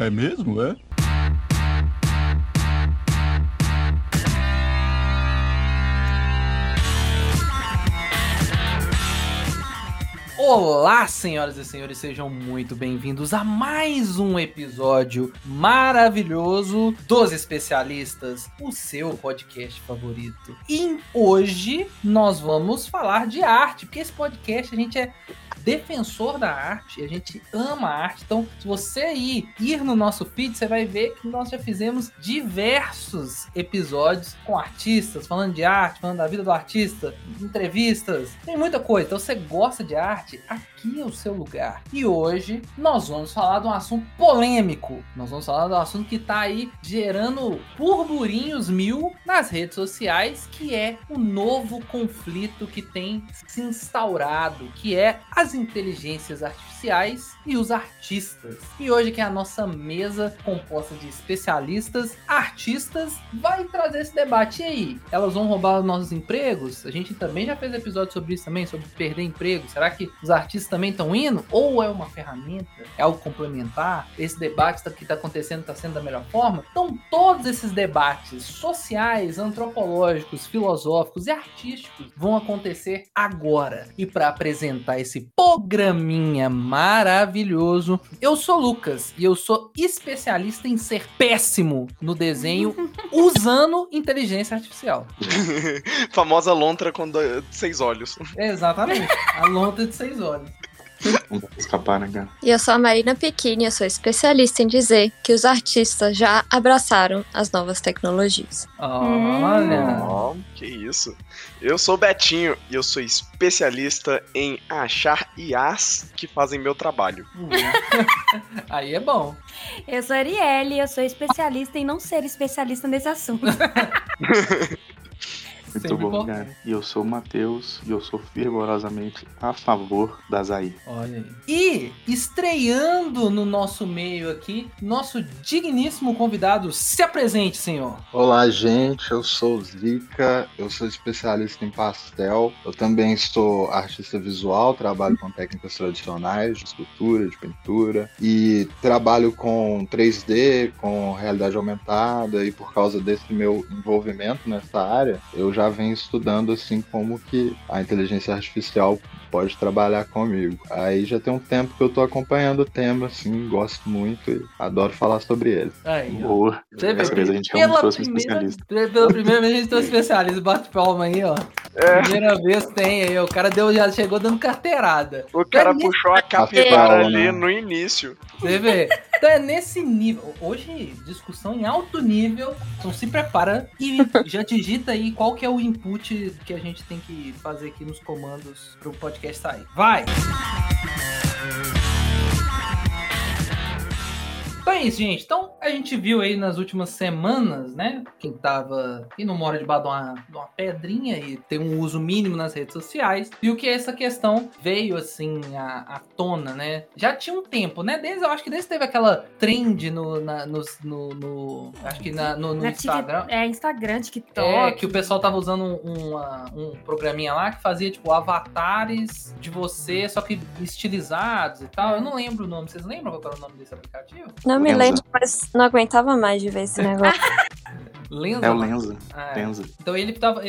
É mesmo, é? Olá, senhoras e senhores, sejam muito bem-vindos a mais um episódio maravilhoso dos especialistas, o seu podcast favorito. E hoje nós vamos falar de arte, porque esse podcast a gente é defensor da arte, a gente ama a arte. Então, se você ir, ir no nosso feed, você vai ver que nós já fizemos diversos episódios com artistas, falando de arte, falando da vida do artista, entrevistas, tem muita coisa. Então, você gosta de arte, aqui é o seu lugar. E hoje nós vamos falar de um assunto polêmico. Nós vamos falar de um assunto que está aí gerando burburinhos mil nas redes sociais, que é o novo conflito que tem se instaurado, que é as inteligências artificiais e os artistas. E hoje que é a nossa mesa composta de especialistas, artistas, vai trazer esse debate e aí. Elas vão roubar os nossos empregos? A gente também já fez episódio sobre isso também, sobre perder emprego. Será que os artistas também estão indo? Ou é uma ferramenta? É algo complementar? Esse debate que está acontecendo está sendo da melhor forma? Então, todos esses debates sociais, antropológicos, filosóficos e artísticos vão acontecer agora. E para apresentar esse programinha maravilhoso. Eu sou Lucas e eu sou especialista em ser péssimo no desenho usando inteligência artificial. Famosa lontra com dois, seis olhos. Exatamente, a lontra de seis olhos. Não dá pra escapar, né, cara? E eu sou a Marina Pequini, eu sou especialista em dizer que os artistas já abraçaram as novas tecnologias. Olha. Ó, que isso. Eu sou o Betinho e eu sou especialista em achar IAs que fazem meu trabalho. Aí é bom. Eu sou a Arielle, eu sou especialista em não ser especialista nesse assunto. Muito bom, cara. E eu sou o Matheus e eu sou fervorosamente a favor das AI. Olha aí. E estreando no nosso meio aqui, nosso digníssimo convidado. Se apresente, senhor. Olá, gente. Eu sou o Zica, eu sou especialista em pastel. Eu também sou artista visual, trabalho com técnicas tradicionais de escultura, de pintura e trabalho com 3D, com realidade aumentada e por causa desse meu envolvimento nessa área, eu já venho estudando assim como que a inteligência artificial pode trabalhar comigo. Aí já tem um tempo que eu tô acompanhando o tema, assim, gosto muito e adoro falar sobre ele. Aí, ó. Boa. Você vê, vez a gente realmente pela trouxe um primeira, especialista. pela primeira vez a gente tem um especialista. Bate palma aí, ó. Primeira vez tem aí. O cara deu, já chegou dando carteirada. O cara É puxou a capivara É. ali no início. Você vê? Então é nesse nível. Hoje, discussão em alto nível. Então se prepara e já digita aí qual que é o input que a gente tem que fazer aqui nos comandos pro podcast sair. Vai! Então é isso, gente. Então a gente viu aí nas últimas semanas, né? Quem tava. Quem não mora debaixo de uma, de uma pedrinha e tem um uso mínimo nas redes sociais, viu que essa questão veio assim à, à tona, né? Já tinha um tempo, né? Desde, eu acho que desde teve aquela trend no. Na, nos- no, no- acho que na- no, no Na Instagram. É, Instagram, TikTok. É, que o pessoal tava usando um, uma- um programinha lá que fazia, tipo, avatares de você, só que estilizados e tal. Eu não lembro o nome. Vocês lembram qual era o nome desse aplicativo? Não me Lenza. lembro, mas não aguentava mais de ver esse negócio. Lenza? É o Lenza. Ah, é. Lenza. Então ele tava.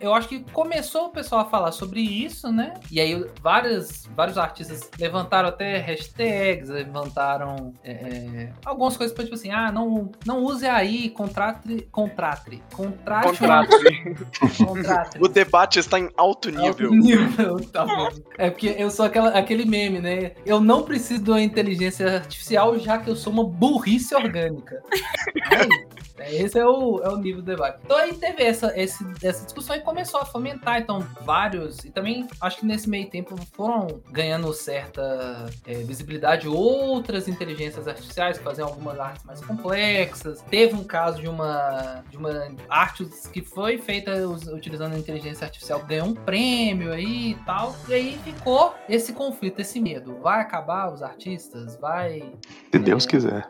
Eu acho que começou o pessoal a falar sobre isso, né? E aí vários, vários artistas levantaram até hashtags, levantaram é, é, algumas coisas pra tipo assim, ah, não, não use aí, contrate. Contrate. Contrate. Contrato. contrate. O debate está em alto nível. Alto nível, tá bom. É porque eu sou aquela, aquele meme, né? Eu não preciso de uma inteligência artificial, já que eu sou uma burrice orgânica. Aí, é, esse é o, é o nível do debate. Então aí teve essa, esse- essa discussão e começou a fomentar, então, vários. E também acho que nesse meio tempo foram ganhando certa é, visibilidade outras inteligências artificiais que faziam algumas artes mais complexas. Teve um caso de uma, de uma arte que foi feita utilizando a inteligência artificial, ganhou um prêmio aí e tal. E aí ficou esse conflito, esse medo. Vai acabar os artistas? Vai. Se Deus quiser.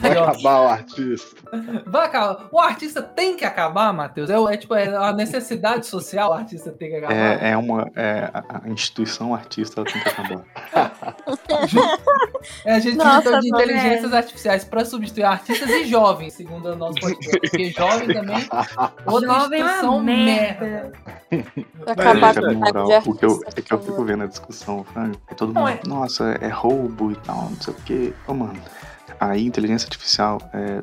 Vai acabar o artista. Vai acabar. O artista tem que acabar, Matheus. É, é tipo é a necessidade social, o artista tem que acabar. É, é uma. É, a a instituição artista ela tem que acabar. É, a gente Nossa, de inteligências artificiais para substituir artistas e jovens, segundo o nosso podcast. Porque jovem também, outra Jovem é instituição merda. merda. Acabar com na o que eu, é que eu por fico vendo a discussão, Frank, é todo mundo, é. nossa, é roubo e tal, não sei o quê. Ô, mano, aí inteligência artificial é,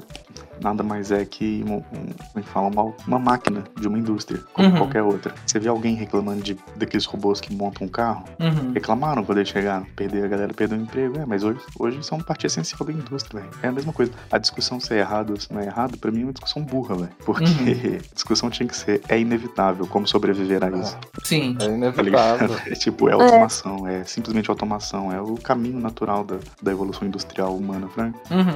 nada mais é que um, um, é fala, uma, uma máquina de uma indústria, como Uhum. qualquer outra. Você vê alguém reclamando de, daqueles robôs que montam um carro? Uhum. Reclamaram quando eles chegaram, perder a galera perdeu o emprego. É, mas hoje, hoje são parte essencial da indústria, velho. É a mesma coisa. A discussão se é errado ou se não é errado, pra mim é uma discussão burra, velho. Porque Uhum. a discussão tinha que ser, é inevitável como sobreviver a isso. Sim. É Tá inevitável. É tipo, é automação, é. simplesmente automação, é o caminho natural da, da evolução industrial humana, Frank. Uhum.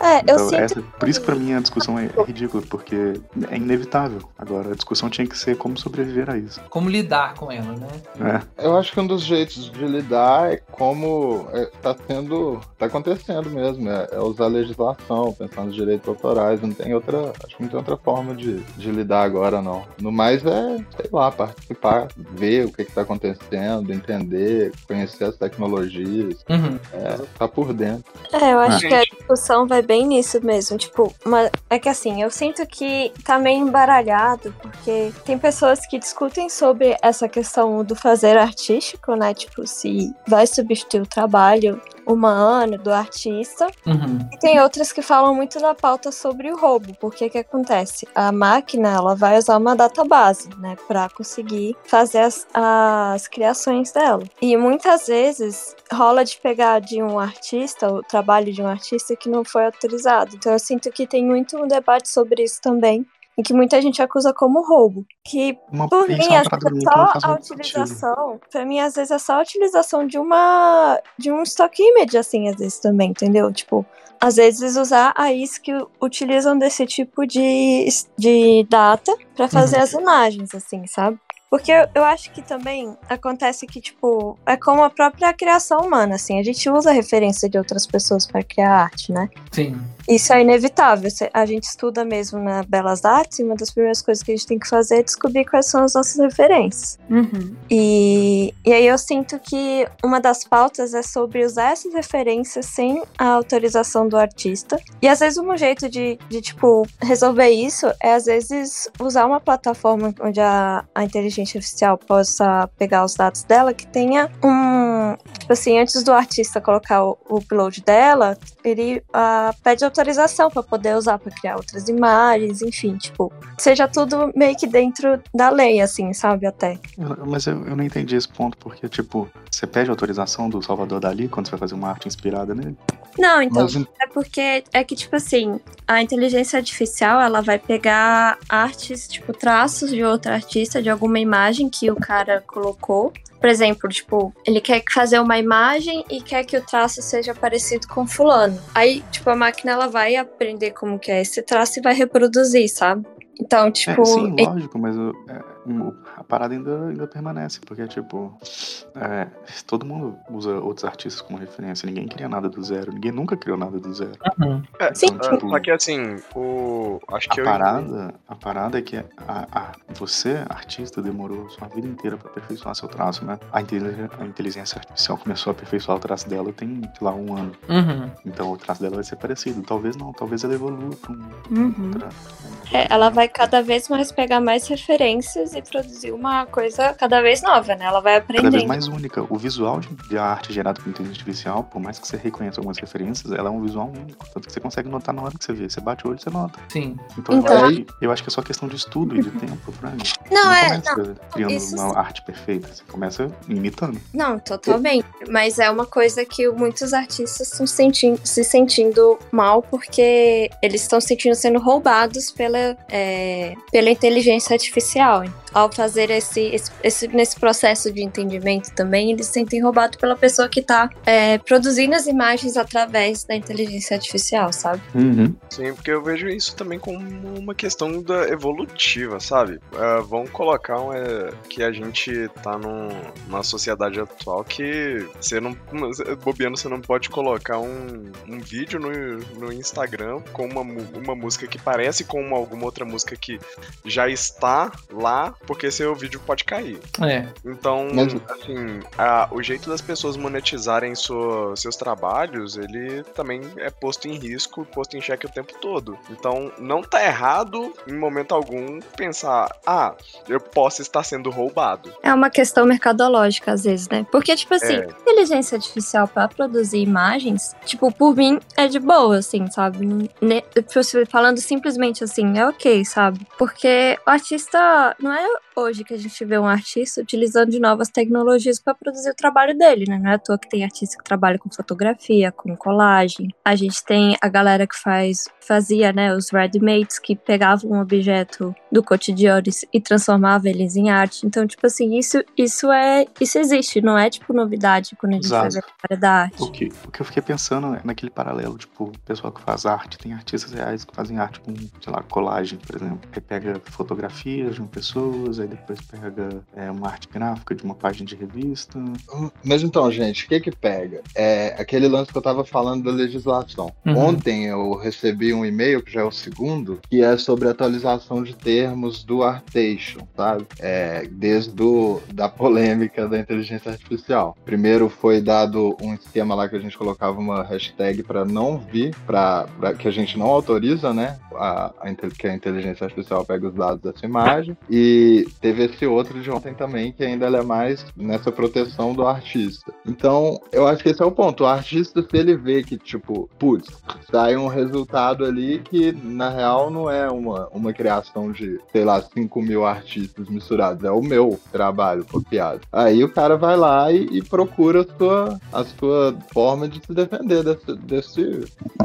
É, eu Então, sinto essa, por isso que pra mim a discussão é, é ridícula, porque é inevitável. Agora, a discussão tinha que ser como sobreviver a isso. Como lidar com ela, né? É. Eu acho que um dos jeitos de lidar é como é, tá sendo. tá acontecendo mesmo. É, é usar a legislação, pensar nos direitos autorais. Não tem outra. Acho que não tem outra forma de, de lidar agora, não. No mais é, sei lá, participar, ver o que, que tá acontecendo, entender, conhecer as tecnologias, Uhum. é, tá por dentro. É, eu acho Gente. que a discussão vai bem nisso mesmo. Tipo, uma... é que assim, eu sinto que tá meio embaralhado, porque tem pessoas que discutem sobre essa questão do fazer artístico, né? Tipo, se vai substituir o trabalho humano do artista. Uhum. E tem outras que falam muito da pauta sobre o roubo, porque que acontece? A máquina, ela vai usar uma database, né, para conseguir fazer as, as criações dela. E muitas vezes rola de pegar de um artista, o trabalho de um artista que não foi autorizado. Então eu sinto que tem muito um debate sobre isso também. Em que muita gente acusa como roubo. Que Uma, por mim, é às vezes é só a utilização. Pra mim, às vezes é só a utilização de uma. de um stock image, assim, às vezes também, entendeu? Tipo, às vezes usar a IS que utilizam desse tipo de, de data pra fazer Uhum. as imagens, assim, sabe? Porque eu, acho que também acontece que, tipo, é como a própria criação humana, assim, a gente usa referência de outras pessoas pra criar arte, né? Sim. Isso é inevitável. A gente estuda mesmo na Belas Artes e uma das primeiras coisas que a gente tem que fazer é descobrir quais são as nossas referências. Uhum. E, e aí eu sinto que uma das pautas é sobre usar essas referências sem a autorização do artista. E às vezes um jeito de, de tipo, resolver isso é às vezes usar uma plataforma onde a, a inteligência artificial possa pegar os dados dela que tenha um. Tipo assim, antes do artista colocar o, o upload dela, ele ah, pede autorização para poder usar para criar outras imagens, enfim, tipo, seja tudo meio que dentro da lei, assim, sabe, até. Mas eu, eu não entendi esse ponto, porque, tipo, você pede autorização do Salvador Dali quando você vai fazer uma arte inspirada nele? Não, então, Mas é porque é que, tipo assim, a inteligência artificial, ela vai pegar artes, tipo, traços de outro artista, de alguma imagem que o cara colocou. Por exemplo, tipo, ele quer fazer uma imagem e quer que o traço seja parecido com fulano. Aí, tipo, a máquina, ela vai aprender como que é esse traço e vai reproduzir, sabe? Então, tipo... é, sim, e- lógico, mas é, o- a parada ainda, ainda permanece, porque, tipo, é, todo mundo usa outros artistas como referência, ninguém cria nada do zero, ninguém nunca criou nada do zero. Uhum. É, Sim. é, só que assim, o. Acho que A eu. parada, a parada é que a, a- você, artista, demorou sua vida inteira pra aperfeiçoar seu traço, né? A inteligência, a inteligência artificial começou a aperfeiçoar o traço dela tem, sei lá, um ano. Uhum. Então o traço dela vai ser parecido. Talvez não, talvez ela evolua pra um Uhum. outra. É, ela vai cada vez mais pegar mais referências e produzir uma coisa cada vez nova, né? Ela vai Cada vez aprendendo. mais única. O visual de, de arte gerado por inteligência artificial, por mais que você reconheça algumas referências, ela é um visual único. Tanto que você consegue notar na hora que você vê. Você bate o olho, você nota. Sim. Então, Então- eu, acho que, eu acho que é só questão de estudo e de tempo, Frank. Você Não, é, começa criando isso uma arte perfeita. Você começa imitando. Não, totalmente. Mas é uma coisa que muitos artistas estão sentindo, se sentindo mal porque eles estão se sentindo sendo roubados pela pela, é, pela inteligência artificial. Ao fazer esse, esse, esse- nesse processo de entendimento também, eles se sentem roubados pela pessoa que está produzindo as imagens através da inteligência artificial, sabe? Uhum. Sim, porque eu vejo isso também como uma questão da evolutiva, sabe? Ah, vamos colocar um, é, que a gente tá num- numa sociedade atual que você não. Bobeando, você não pode colocar um, um vídeo no, no Instagram com uma, uma música que parece com uma- alguma outra música que já está lá, porque seu vídeo pode cair. É. Então, Mas- assim, a- o jeito das pessoas monetizarem sua- seus trabalhos, ele também é posto em risco, posto em xeque o tempo todo. Então, não tá errado, em momento algum, pensar, ah, eu posso estar sendo roubado. É uma questão mercadológica, às vezes, né? Porque, tipo assim, É. inteligência artificial pra produzir imagens, tipo, por mim, é de boa, assim, sabe? Não- ne- se- Falando simplesmente assim, é ok, sabe? Porque o artista, não é out. Hoje que a gente vê um artista utilizando de novas tecnologias pra produzir o trabalho dele, né? Não é à toa que tem artista que trabalha com fotografia, com colagem. A gente tem a galera que faz, fazia, né, os ready-mates, que pegavam um objeto do cotidiano e- transformava eles em arte. Então, tipo assim, isso, isso é. Isso existe, não é tipo novidade quando a gente Exato. faz a história da arte. O que, o que eu fiquei pensando é naquele paralelo, tipo, o pessoal que faz arte, tem artistas reais que fazem arte com, sei lá, colagem, por exemplo. Aí pega fotografias de uma pessoas, aí depois pega é, uma arte gráfica de uma página de revista. Mas então, gente, o que que pega? É aquele lance que eu tava falando da legislação. Uhum. Ontem eu recebi um e-mail, que já é o segundo, que é sobre atualização de termos do Artation, sabe? É, desde do, da polêmica da inteligência artificial. Primeiro foi dado um esquema lá que a gente colocava uma hashtag para não vir, para que a gente não autoriza, né? A, a, que a inteligência artificial pega os dados dessa imagem. E teve esse outro de ontem também, que ainda é mais nessa proteção do artista. Então, eu acho que esse é o ponto. O artista, se ele vê que, tipo, putz, sai um resultado ali que, na real, não é uma, uma criação de, sei lá, 5 mil artistas misturados. É o meu trabalho copiado. Aí o cara vai lá e, e procura a sua, a sua forma de se defender desse, desse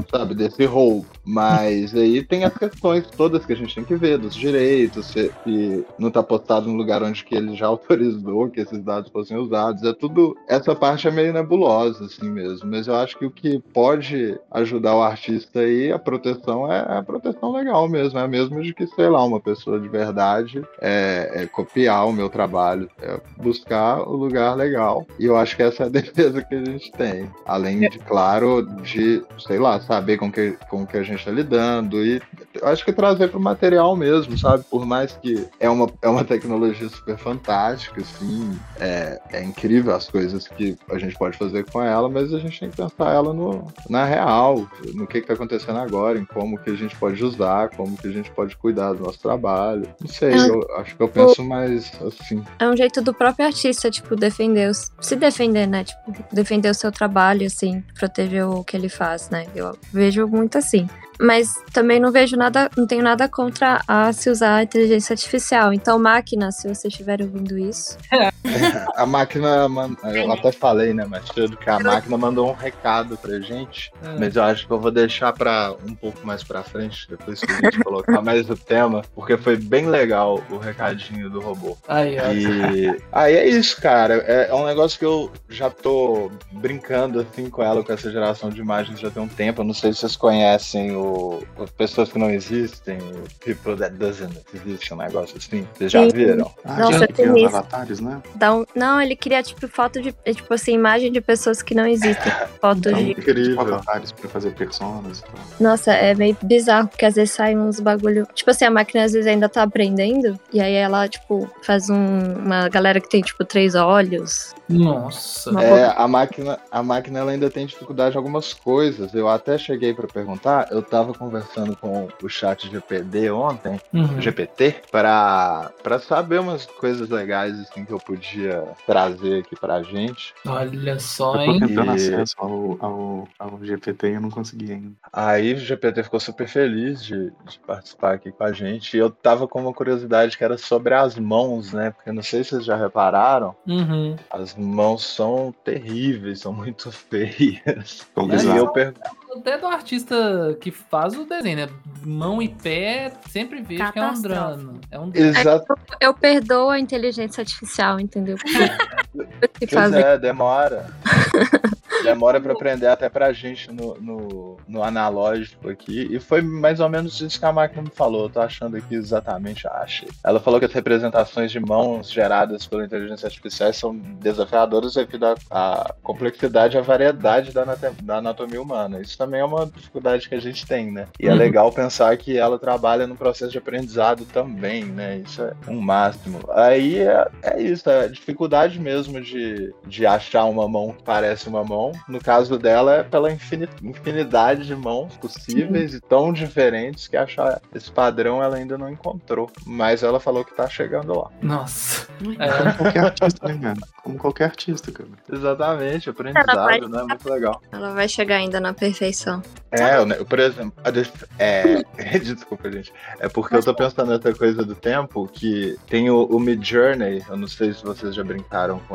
sabe, desse roubo. Mas aí tem as questões todas que a gente tem que ver, dos direitos, se, se não tá postado no lugar onde que ele já autorizou que esses dados fossem usados. É tudo. Essa parte é meio nebulosa, assim mesmo. Mas eu acho que o que pode ajudar o artista aí, a proteção é a proteção legal mesmo. É a mesma de que, sei lá, uma pessoa de verdade é, é copiar o meu trabalho, é buscar o lugar legal. E eu acho que essa é a defesa que a gente tem. Além de, claro, de, sei lá, saber com que, com que a gente está lidando e acho que trazer para o material mesmo, sabe? Por mais que é uma, é uma tecnologia super fantástica, assim, é, é incrível as coisas que a gente pode fazer com ela, mas a gente tem que pensar ela no, na real, no que está acontecendo agora, em como que a gente pode usar, como que a gente pode cuidar do nosso trabalho. Não sei, É. eu acho que eu penso mais assim. É um jeito do próprio artista, tipo, defender os. Se defender, né? Tipo, defender o seu trabalho, assim, proteger o que ele faz, né? Eu vejo muito assim. Mas também não vejo nada, não tenho nada contra a se usar a inteligência artificial. Então, máquina, se vocês estiverem ouvindo isso, A máquina, eu até falei, né, mas tudo que a máquina mandou um recado pra gente, É. mas eu acho que eu vou deixar para um pouco mais pra frente, depois que a gente colocar mais o tema, porque foi bem legal o recadinho do robô. Aí, ó. E aí é isso, cara. É, é um negócio que eu já tô brincando assim com ela, com essa geração de imagens já tem um tempo. Eu não sei se vocês conhecem o, o Pessoas que Não Existem, People That Doesn't Exist, um negócio assim. Vocês já Sim. viram? Ah, Nossa, já tem os avatares, né? dá um. Não, ele cria, tipo, foto de. é, Tipo assim, imagem de pessoas que não existem. Foto Então, de. Incrível. Tipo, avatares pra fazer personas e tal. Nossa, é meio bizarro, porque às vezes saem uns bagulho. Tipo assim, a máquina às vezes ainda tá aprendendo. E aí ela, tipo, faz um, uma galera que tem, tipo, três olhos. Nossa. É, a máquina, a máquina ela ainda tem dificuldade em algumas coisas. Eu até cheguei pra perguntar, eu tava conversando com o chat GPD ontem, Uhum. GPT, pra para saber umas coisas legais assim que eu podia trazer aqui pra gente. Olha só, Eu tô hein? tentando E- acesso ao, ao, ao GPT e eu não consegui ainda. Aí o GPT ficou super feliz de, de participar aqui com a gente. E eu tava com uma curiosidade que era sobre as mãos, né? Porque eu não sei se vocês já repararam, Uhum. as mãos são terríveis, são muito feias. E bizarro. eu, per- até do artista que faz o desenho, né? Mão e pé, sempre vejo que é um drama. É um drama. Exato. Eu perdoo a inteligência artificial, entendeu? Pois fazer. é, demora. Demora pra aprender até pra gente no, no, no analógico aqui. E foi mais ou menos isso que a máquina me falou. Eu tô achando aqui exatamente, achei. Ela falou que as representações de mãos geradas pela inteligência artificial são desafiadoras devido à à complexidade e à variedade da, da anatomia humana. Isso também é uma dificuldade que a gente tem, né? E é Uhum. legal pensar que ela trabalha no processo de aprendizado também, né? Isso é um máximo. Aí é, é isso, é dificuldade mesmo de, de achar uma mão que parece uma mão. No caso dela, é pela infini- infinidade de mãos possíveis e tão diferentes que achar esse padrão ela ainda não encontrou. Mas ela falou que tá chegando lá. Nossa. Como É, qualquer artista, né, cara? Como qualquer artista, cara. Exatamente, aprendizado, né? Muito legal. Ela vai chegar ainda na perfeição. É, eu, por exemplo, é, desculpa, gente. É porque eu tô pensando nessa coisa do tempo que tem o, o Mid Journey, eu não sei se vocês já brincaram com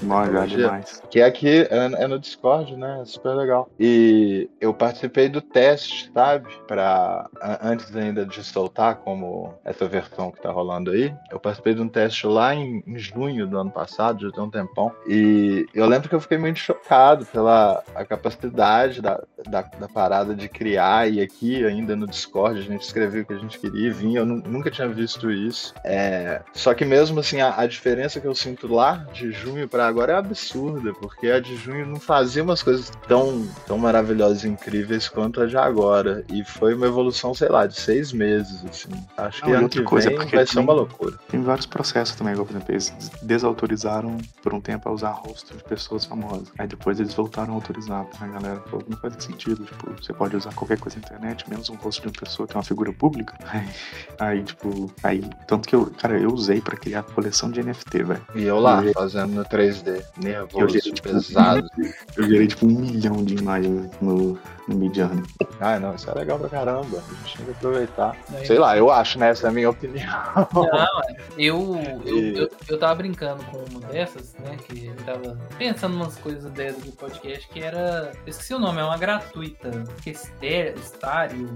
com Mó, tecnologia. demais. Que é aqui, é, é no Discord, né? É super legal. E eu participei do teste, sabe? Pra, antes ainda de soltar como essa versão que tá rolando aí, eu participei de um teste lá em, em junho do ano passado, já tem um tempão. E eu lembro que eu fiquei muito chocado pela a capacidade da, da, da parada de criar. E aqui, ainda no Discord, a gente escrevia o que a gente queria e vinha. Eu nu- nunca tinha visto isso. É, só que mesmo assim, a, a diferença que eu sinto lá de junho pra agora é absurda, porque a de junho não fazia umas coisas tão, tão maravilhosas e incríveis quanto a de agora. E foi uma evolução, sei lá, de seis meses, assim. Acho que Não, e ano outra que coisa, porque vai ser também- uma loucura. Tem vários processos também, igual, por exemplo, eles desautorizaram por um tempo a usar rosto de pessoas famosas. Aí depois eles voltaram a autorizar. A galera falou que não faz sentido. Tipo, você pode usar qualquer coisa na internet, menos um rosto de uma pessoa que é uma figura pública. Aí, aí, tipo, aí. Tanto que eu, cara, eu usei pra criar coleção de NFT, velho. E eu lá, E- fazendo no 3D, nervoso, Eu gerei, tipo, pesado. Eu gerei, tipo, um milhão de imagens no, no Midjourney. Ah, não, isso é legal pra caramba. A gente tem que aproveitar. Aí- Sei lá, eu acho, né? Essa é a minha opinião. Eu, eu, E- eu, eu tava brincando com uma dessas, né? Que eu tava pensando umas coisas dessas do podcast que era. Eu esqueci o nome, é uma gratuita. Que é Estário.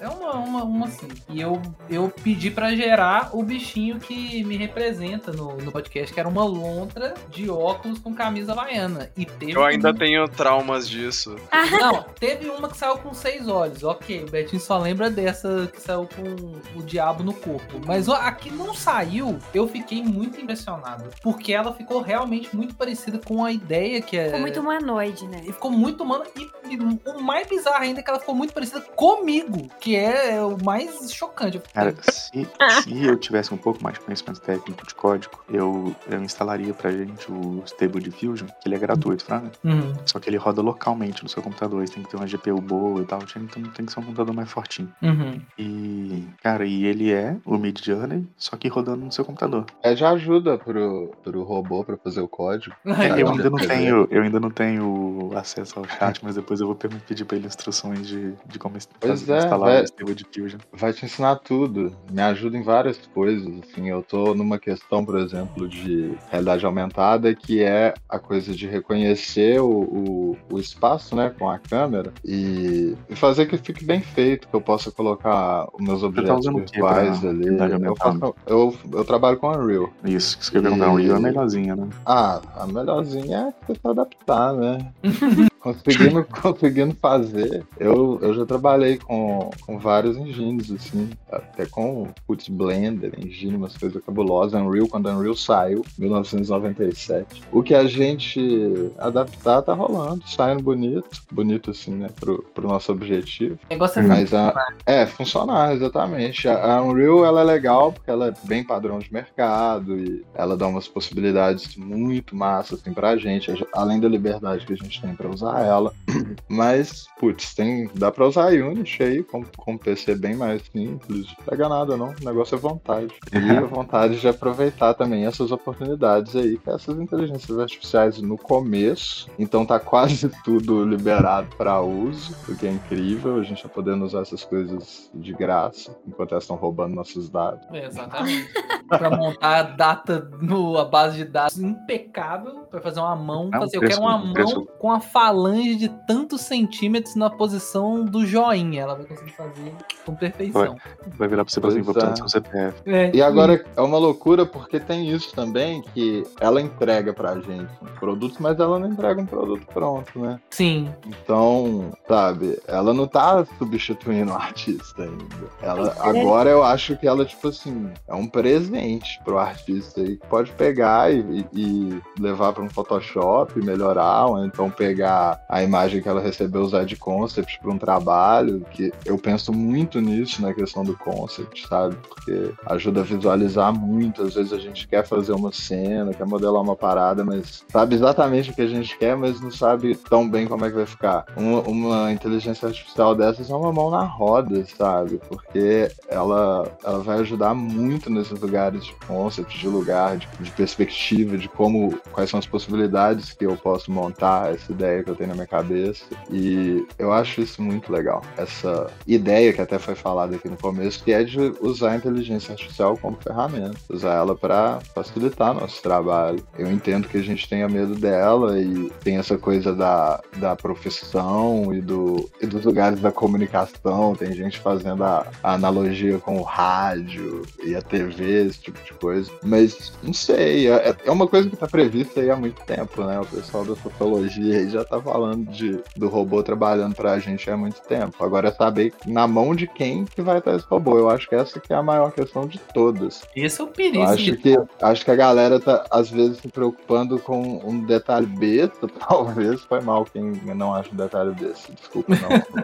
É uma, uma, uma assim. E eu, eu pedi pra gerar o bichinho que me representa no, no podcast, que era uma lontra de óculos com camisa havaiana. E teve Eu ainda um- tenho traumas disso. Não, teve uma que saiu com seis olhos. Ok, o Betinho só lembra dessa que saiu com o diabo no corpo. Mas a que não saiu, eu fiquei muito impressionado. Porque ela ficou realmente muito parecida com a ideia que é. Ficou muito humanoide, né? E ficou muito humana. E, e o mais bizarro ainda é que ela ficou muito parecida comigo. Que é o mais chocante. Cara, se, se eu tivesse um pouco mais de conhecimento técnico de código, eu, eu instalaria pra gente o Stable Diffusion, que ele é gratuito, fraga. Uhum. Só que ele roda localmente no seu computador. Você tem que ter uma GPU boa e tal. Então tem que ser um computador mais fortinho. Uhum. E, cara, e ele é o Mid Journey, só que rodando no seu computador. É de ajuda pro, pro robô pra fazer o código. Cara, eu ainda não tenho, eu ainda não tenho acesso ao chat, mas depois eu vou pe- pedir pra ele instruções de, de como Pois fazer- é, instalar vai- o Stable Diffusion. Vai te ensinar tudo. Me ajuda em várias coisas. Assim, eu tô numa questão, por exemplo, de realidade aumentada, que é a coisa de reconhecer o, o, o espaço, né, com a câmera e, e fazer que fique bem feito, que eu possa colocar os meus objetos usando o quê virtuais pra ali. Eu, faço- eu, eu trabalho com Unreal. Isso, isso que perguntar. O Unreal é melhorzinha, né? Ah, a melhorzinha é se adaptar, né? conseguindo, conseguindo fazer. Eu, eu já trabalhei com, com vários engines, assim, até com putz, Blender, engine, umas coisas cabulosas. Unreal, quando Unreal saiu, 1997. O que a gente adaptar tá rolando, saindo bonito, bonito assim, né, pro, pro nosso objetivo. O negócio é Mas a, é, funcionar, exatamente. A, a Unreal ela é legal porque ela é bem padrão de mercado e ela dá umas possibilidades muito massas assim, pra gente, além da liberdade que a gente tem pra usar ela. Mas, putz, tem, dá pra usar a Unity aí com, com um PC bem mais simples. Não pega nada, não. O negócio é vontade. E a vontade de aproveitar também essas oportunidades aí, que essas inteligências artificiais no começo. Então tá quase tudo liberado para uso, o que é incrível. A gente tá podendo usar essas coisas de graça, enquanto elas estão roubando nossos dados. É, exatamente. pra montar a data no a base de dados impecável, pra fazer uma mão, É um fazer, eu quero uma um mão com a falange falange de tantos centímetros na posição do joinha. Ela vai conseguir fazer com perfeição. Vai virar pra você e assim, vou Pois precisar é. seu CPF. É, E agora é uma loucura porque tem isso também, que ela entrega pra gente um produto, mas ela não entrega um produto pronto, né? Sim. Então, sabe, ela não tá substituindo o artista ainda. Ela, agora eu acho que ela, tipo assim, é um presente pro artista aí que pode pegar e, e- levar para um Photoshop, melhorar, ou então pegar a imagem que ela recebeu usar de concept para um trabalho, que eu penso muito nisso na questão do concept, sabe? Porque ajuda a visualizar muito. Às vezes a gente quer fazer uma cena, quer modelar uma parada, mas sabe exatamente o que a gente quer, mas não sabe tão bem como é que vai ficar. Uma, uma inteligência artificial dessas é uma mão na roda, sabe? Porque ela, ela vai ajudar muito nesses lugares de concept, de lugar, de, de perspectiva, de como, quais são as possibilidades que eu posso montar essa ideia que eu tenho na minha cabeça. E eu acho isso muito legal. Essa ideia que até foi falada aqui no começo, que é de usar a inteligência artificial como ferramenta, usar ela para facilitar nosso trabalho. Eu entendo que a gente tenha medo dela e tem essa coisa da, da profissão e, do, e dos lugares da comunicação. Tem gente fazendo a, a analogia com o rádio e a TV, esse tipo de coisa. Mas não sei, é, é uma coisa que está prevista aí há muito tempo, né? O pessoal da sociologia já tá falando de, do robô trabalhando pra gente há muito tempo. Agora é saber na mão de quem que vai estar esse robô. Eu acho que essa que é a maior questão de todas. Esse é o Eu perigo. acho que, acho que a galera tá, às vezes, se preocupando com um detalhe besta, talvez. Foi mal quem não acha um detalhe besta. Desculpa, não.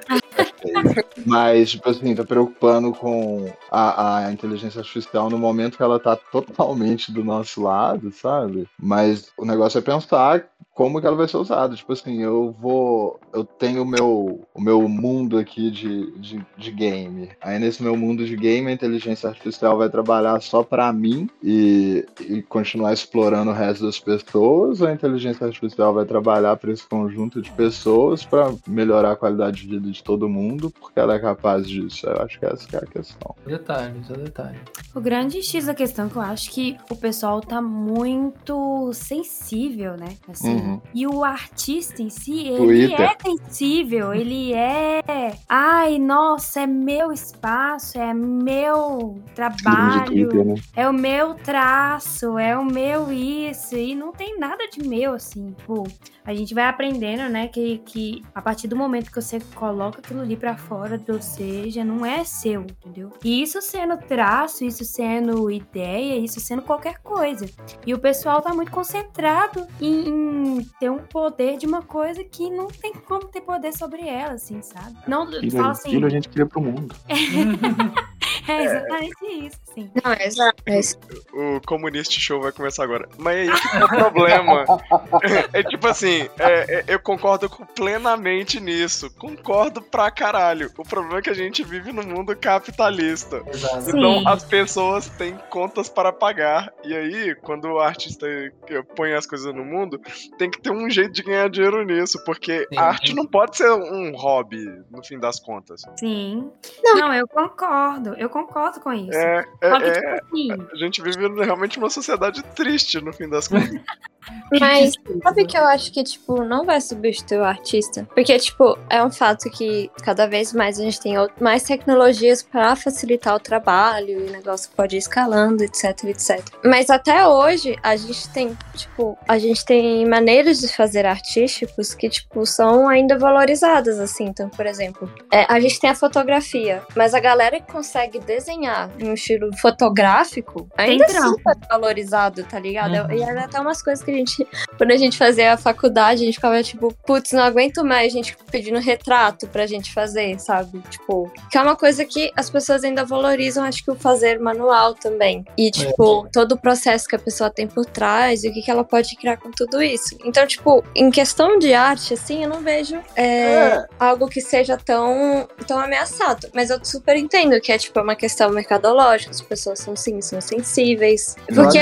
Mas, tipo assim, tá preocupando com a, a inteligência artificial no momento que ela tá totalmente do nosso lado, sabe? Mas o negócio é pensar como que ela vai ser usada. Tipo assim, eu vou. Eu tenho o meu, o meu mundo aqui de, de, de game. Aí nesse meu mundo de game, a inteligência artificial vai trabalhar só pra mim e, e continuar explorando o resto das pessoas, ou a inteligência artificial vai trabalhar para esse conjunto de pessoas para melhorar a qualidade de vida de todo mundo, porque ela é capaz disso. Eu acho que essa que é a questão. Detalhes, é detalhe. O grande X da questão é que eu acho que o pessoal tá muito sensível, né? Assim. Uhum. E o artista em si, ele Twitter. é sensível, ele é. Ai, nossa, é meu espaço, é meu trabalho, Twitter, né? é o meu traço, é o meu isso. E não tem nada de meu, assim. Tipo, a gente vai aprendendo, né, que, que a partir do momento que você coloca aquilo ali pra fora de você, já não é seu, entendeu? E isso sendo traço, isso sendo ideia, isso sendo qualquer coisa. E o pessoal tá muito concentrado em, em ter um poder de uma coisa que não tem como ter poder sobre ela, assim, sabe? Não, Filho, fala assim, filho a gente cria pro mundo. é exatamente isso, assim. Não, é exato. É isso. O Comunist Show vai começar agora. Mas aí que é o problema. É tipo assim, é- é- eu concordo com- plenamente nisso. Concordo pra caralho. O problema é que a gente vive num mundo capitalista. Exato. Sim. Então as pessoas têm contas para pagar. E aí, quando o artista põe as coisas no mundo, tem que ter um jeito de ganhar dinheiro nisso. Porque Sim. a arte não pode ser um hobby, no fim das contas. Sim. Não, eu concordo. Eu concordo com isso. É, é, Só que, é- tipo assim, a gente vive realmente numa sociedade triste, no fim das contas. Mas sabe que eu acho que, tipo, não vai substituir o artista? Porque, tipo, é um fato que cada vez mais a gente tem mais tecnologias pra facilitar o trabalho e o negócio pode ir escalando, etc, etc. Mas até hoje a gente tem, tipo, a gente tem maneiras de fazer artísticos que, tipo, são ainda valorizadas, assim. Então, por exemplo, é, a gente tem a fotografia, mas a galera que consegue desenhar em um estilo fotográfico ainda é super valorizado, tá ligado? Uhum. E era até umas coisas que gente, quando a gente fazia a faculdade, a gente ficava tipo, putz, não aguento mais a gente pedindo retrato pra gente fazer, sabe? Tipo, que é uma coisa que as pessoas ainda valorizam, acho que o fazer manual também. E, tipo, todo o processo que a pessoa tem por trás e o que, que ela pode criar com tudo isso. Então, tipo, em questão de arte, assim, eu não vejo é, algo que seja tão, tão ameaçado. Mas eu super entendo que é, tipo, uma questão mercadológica, as pessoas são sim, são sensíveis. Porque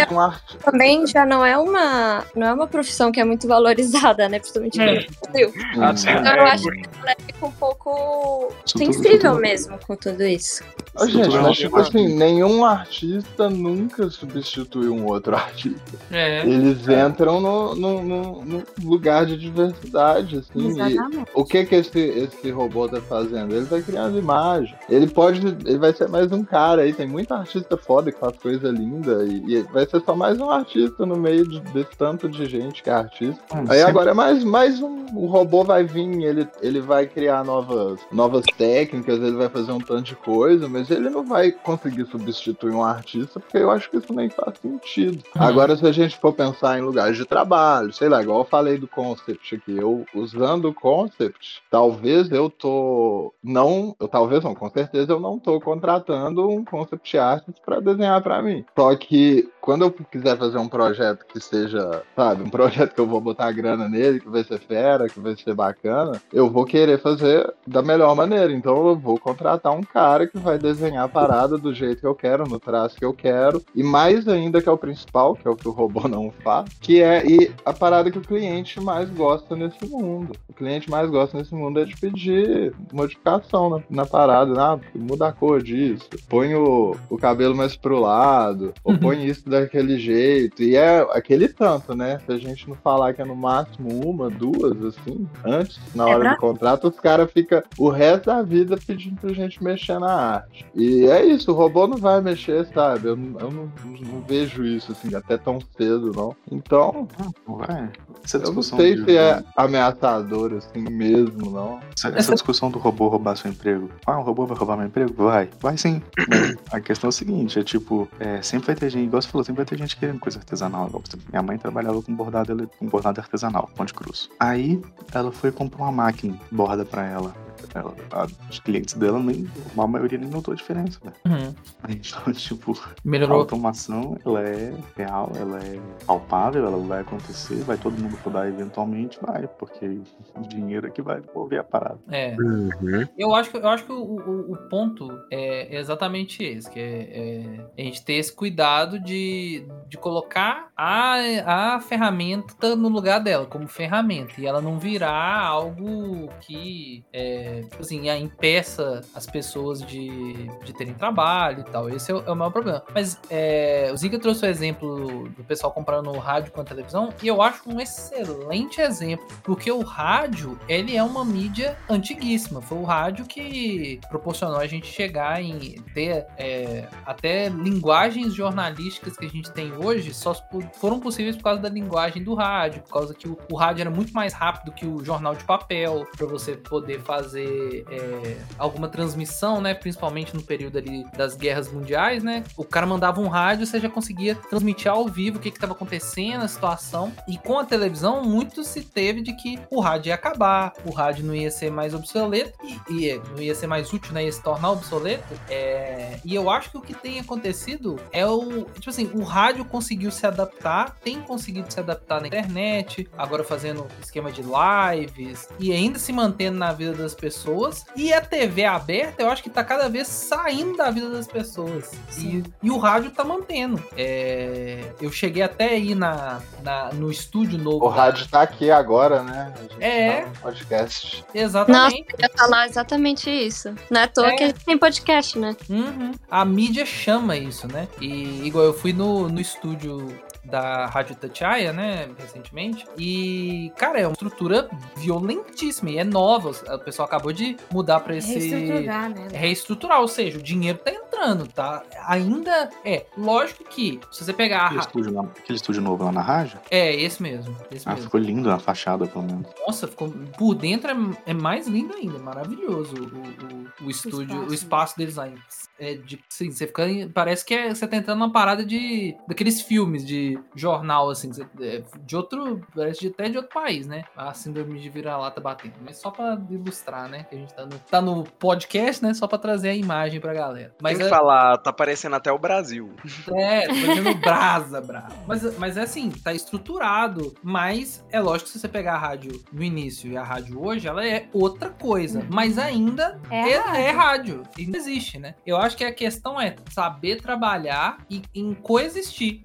também já não é uma uma, não é uma profissão que é muito valorizada, né? Principalmente É. no Brasil. Ah, Hum. Então é, eu acho que ela fica um pouco sensível mesmo com tudo isso. Ô, gente, Tudo mas é tipo assim, nenhum artista nunca substitui um outro artista. É. Eles entram no, no, no- no lugar de diversidade, assim. Exatamente. o que que esse, esse robô tá fazendo? Ele tá criando imagem. Ele pode. Ele vai ser mais um cara aí. Tem muito artista foda que faz coisa linda. E, e vai ser só mais um artista no meio de, desse tanto de gente que é artista. Ah, Aí sempre- agora é mais, mais um. O robô vai vir, ele, ele vai criar novas, novas técnicas, ele vai fazer um tanto de coisa, mas ele não vai conseguir substituir um artista, porque eu acho que isso nem faz sentido. Uhum. Agora, se a gente for pensar em lugares de trabalho, sei lá, igual eu falei do concept aqui, eu usando o concept, talvez eu tô. Não, eu talvez não, com certeza eu não tô contratando um concept artist para desenhar para mim. Só que quando eu quiser fazer um projeto que seja, sabe, um projeto que eu vou botar grana nele, que vai ser fera, que vai ser bacana, eu vou querer fazer da melhor maneira. Então eu vou contratar um cara que vai desenhar a parada do jeito que eu quero, no traço que eu quero, e mais ainda que é o principal, que é o que o robô não faz, que é e a parada que o cliente mais gosta nesse mundo. O cliente mais gosta nesse mundo é de pedir modificação na, na parada, ah, muda a cor disso, põe o, o cabelo mais pro lado, ou põe isso daquele jeito. E é aquele tanto, né? Se a gente não falar que é no máximo uma, duas, assim, antes, na É hora pra- do contrato, os caras ficam o resto da vida pedindo pra gente mexer na arte. E é isso, o robô não vai mexer, sabe? Eu, não- eu não, não vejo isso, assim, até tão cedo, não. Então, Ué, eu não sei de- se é ameaçador, assim, mesmo, não. Essa, essa discussão do robô roubar seu emprego. Ah, o robô vai roubar meu emprego? Vai. Vai sim. A questão é a seguinte, é tipo, é, sempre vai ter gente, igual você falou, sempre vai ter gente querendo coisa artesanal. Igual você- Minha mãe trabalhava com bordado, com bordado artesanal, Ponte Cruz. Aí ela foi comprar uma máquina, borda pra ela. Ela- a- os clientes dela, nem, a maioria nem notou a diferença, velho. Uhum. Então, tipo, a Melhorou. automação, ela é real, ela é palpável, ela vai acontecer, vai todo mundo rodar eventualmente, vai, porque o dinheiro é que vai mover a parada. É. Uhum. Eu acho que, eu acho que o, o, o ponto é exatamente esse, que é, é a gente ter esse cuidado de, de colocar a, a ferramenta no lugar dela, como ferramenta, e ela não virar algo que, é, tipo assim, impeça as pessoas de, de terem trabalho e tal. Esse é o, é o maior problema. Mas é, o Zika trouxe o exemplo do pessoal comprando rádio com a televisão, e eu acho um excelente exemplo, porque o rádio, ele é uma mídia antiguíssima. Foi o rádio que proporcionou a gente chegar em ter é, até linguagens jornalísticas que a gente tem hoje só foram possíveis por causa da linguagem do rádio, por causa que o, o rádio era muito mais rápido que o jornal de papel, para você poder fazer é, alguma transmissão, né? Principalmente no período ali das guerras mundiais, né? O cara mandava um rádio, você já conseguia transmitir ao vivo o que estava acontecendo, a situação. E com a televisão, muito se teve de que o rádio ia acabar, o rádio não ia ser mais obsoleto e, e é, não ia ser mais útil, né? Ia se tornar obsoleto. É, e eu acho que o que tem acontecido é o. Tipo assim, o rádio conseguiu se adaptar, tem conseguido se adaptar na internet, agora fazendo esquema de lives e ainda se mantendo na vida das pessoas. E a TV aberta, eu acho que tá cada vez saindo da vida das pessoas. E, e o rádio tá mantendo. É, eu cheguei até aí na, na- no estúdio novo. O da- rádio tá aqui agora, né? A gente É. tá no podcast. Exatamente. Eu ia falar exatamente isso. Não é à toa É. que a gente tem podcast, né? Uhum. A mídia chama isso, né? E igual eu fui no, no estúdio da Rádio Tatiaia, né, recentemente. E, cara, é uma estrutura violentíssima e é nova. O pessoal acabou de mudar pra esse Reestruturar, né? reestruturar, ou seja, o dinheiro tá entrando, tá? Ainda é, lógico que se você pegar a Aquele estúdio, lá- aquele estúdio novo lá na Raja, é esse mesmo, esse ah, mesmo. ficou lindo na fachada, pelo menos. Nossa, ficou por dentro é, é mais lindo ainda, é maravilhoso o, o, o estúdio, o espaço, espaço, deles lá. É de, sim, você fica, parece que é, você tá entrando numa parada de daqueles filmes de jornal assim, você- é, de outro, parece de, até de outro país, né? A síndrome de vira-lata batendo, mas só pra ilustrar, né? Que a gente tá no, tá no podcast, né? Só pra trazer a imagem pra galera. Mas Tem é- entra lá, tá aparecendo até o Brasil. É, tô fazendo brasa, brasa. Mas, mas é assim, tá estruturado. Mas é lógico que se você pegar a rádio no início e a rádio hoje, ela é outra coisa. Mas ainda É é, é rádio. E não existe, né? Eu acho que a questão é saber trabalhar e em coexistir.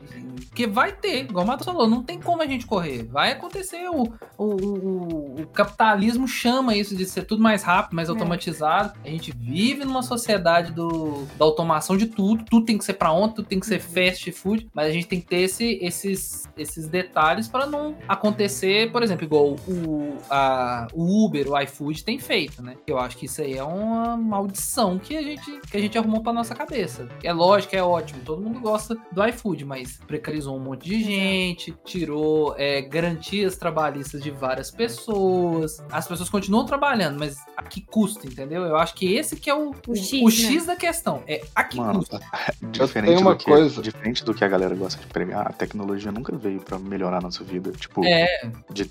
Porque vai ter, igual o Mato falou, não tem como a gente correr. Vai acontecer. O, o, o, o capitalismo chama isso de ser tudo mais rápido, mais É. automatizado. A gente vive numa sociedade do, da automação de tudo. Tudo tem que ser pra ontem, tudo tem que ser fast food. Mas a gente tem que ter esse, esses, esses detalhes para não acontecer, por exemplo, igual o, a, o Uber, o iFood tem feito, né? Eu acho que isso aí é uma maldição que a gente, que a gente arrumou pra nossa cabeça. É lógico, é ótimo, todo mundo gosta do iFood, mas precarizou um monte de gente, tirou é, garantias trabalhistas de várias pessoas. As pessoas continuam trabalhando, mas a que custo, entendeu? Eu acho que esse que é o, O o, X, o né? X da questão. É a que Mano, custo. diferente, tenho uma do que, coisa- diferente do que a galera gosta de pregar, a tecnologia nunca veio pra melhorar a nossa vida. Tipo, É, de-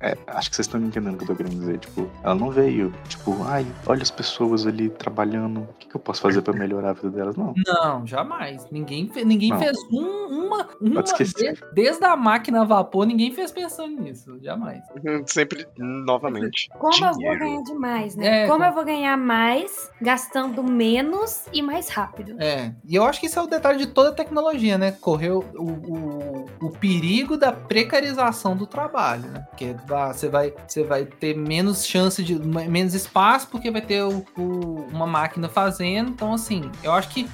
é, acho que vocês estão entendendo o que eu tô querendo dizer. Tipo, ela não veio, tipo, ai, olha as pessoas ali trabalhando, o que, que eu posso fazer pra melhorar a vida delas? Não. Não, jamais. Ninguém, fe- ninguém Não. fez um- uma. uma Pode esquecer. de- desde a máquina a vapor, ninguém fez pensando nisso. Jamais. Sempre, novamente. Como eu vou dinheiro. ganhar demais, né? É, Como com- eu vou ganhar mais gastando menos e mais rápido. É. E eu acho que isso é o detalhe de toda a tecnologia, né? Correu o, o, o perigo da precarização do trabalho, né? Porque ah, você vai, você vai ter menos chance de. menos espaço, porque vai ter o- o- uma máquina fazendo. Então, assim, eu acho que.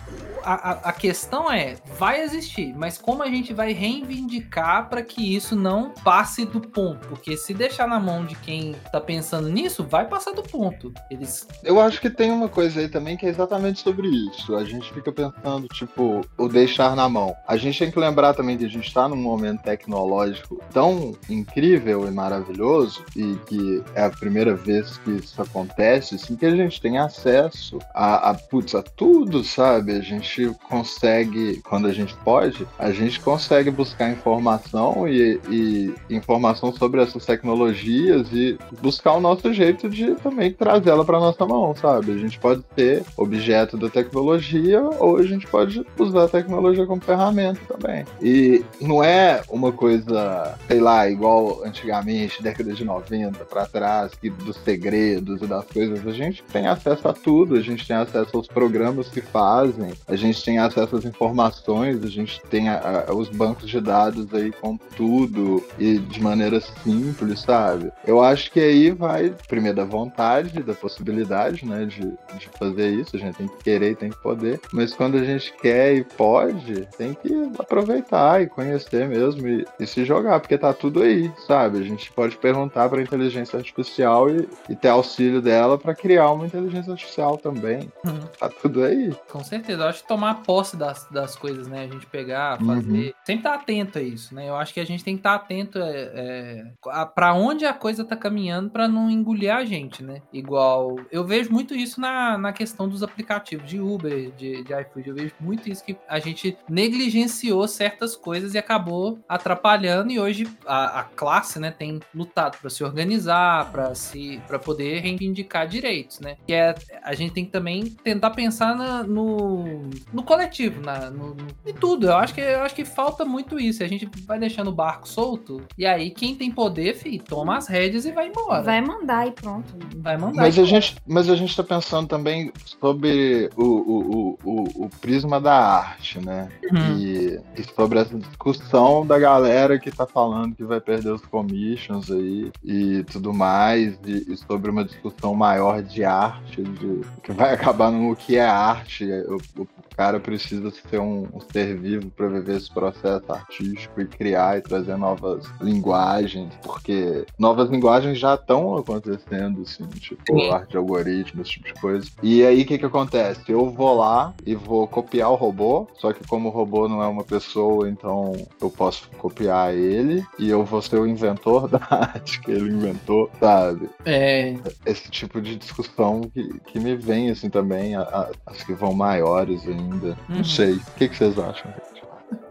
A, a- questão é, vai existir, mas como a gente vai reivindicar para que isso não passe do ponto? Porque se deixar na mão de quem tá pensando nisso, vai passar do ponto. Eles Eu acho que tem uma coisa aí também que é exatamente sobre isso. A gente fica pensando, tipo, o deixar na mão. A gente tem que lembrar também que a gente está num momento tecnológico tão incrível e maravilhoso e que é a primeira vez que isso acontece, assim, que a gente tem acesso a, a, putz, a tudo, sabe? A gente consegue, quando a gente pode, a gente consegue buscar informação e, e informação sobre essas tecnologias e buscar o nosso jeito de também trazer ela para nossa mão, sabe? A gente pode ser objeto da tecnologia ou a gente pode usar a tecnologia como ferramenta também. E não é uma coisa, sei lá, igual antigamente, década de 90 para trás, que dos segredos e das coisas, a gente tem acesso a tudo, a gente tem acesso aos programas que fazem, a gente tem acesso às informações, a gente tem a- a- os bancos de dados aí com tudo e de maneira simples, sabe? Eu acho que aí vai, primeiro, da vontade, da possibilidade, né, de, de fazer isso. A gente tem que querer e tem que poder. Mas quando a gente quer e pode, tem que aproveitar e conhecer mesmo e, e se jogar, porque tá tudo aí, sabe? A gente pode perguntar pra inteligência artificial e, e ter auxílio dela pra criar uma inteligência artificial também. Uhum. Tá tudo aí. Com certeza, eu acho que tomar posse das, das coisas, né? A gente pegar, fazer. Sempre tá atento a isso, né? Eu acho que a gente tem que estar atento é, é, a, pra onde a coisa tá caminhando pra não engolir a gente, né? Igual. Eu vejo muito isso na, na questão dos aplicativos de Uber, de, de iFood. Eu vejo muito isso que a gente negligenciou certas coisas e acabou atrapalhando. E hoje a, a classe, né, tem lutado pra se organizar, pra se para poder reivindicar direitos, né? Que é a gente tem que também tentar pensar na- no, no coletivo, na, no, no- em tudo. Eu acho que eu acho que falta muito isso. A gente vai deixando o barco solto e aí quem tem poder, fi, toma as rédeas e vai embora. Vai mandar e pronto. Vai mandar. Mas a gente, mas a gente tá pensando também sobre o, o, o, o, o prisma da arte, né? Uhum. E, e sobre essa discussão da galera que tá falando que vai perder os commissions aí e tudo mais, e, e sobre uma discussão maior de arte, de, que vai acabar no que é arte. O, o cara precisa ser um, um ser vivo para viver esse processo artístico e criar e trazer novas linguagens, porque novas linguagens já estão acontecendo, assim, tipo, Sim. arte de algoritmo, esse tipo de coisa. E aí o que que acontece? Eu vou lá e vou copiar o robô, só que como o robô não é uma pessoa, então eu posso copiar ele e eu vou ser o inventor da arte que ele inventou, sabe? É, esse tipo de discussão que, que me vem assim também, a- a- as que vão maiores ainda. Uhum. Não sei. O que, que vocês acham?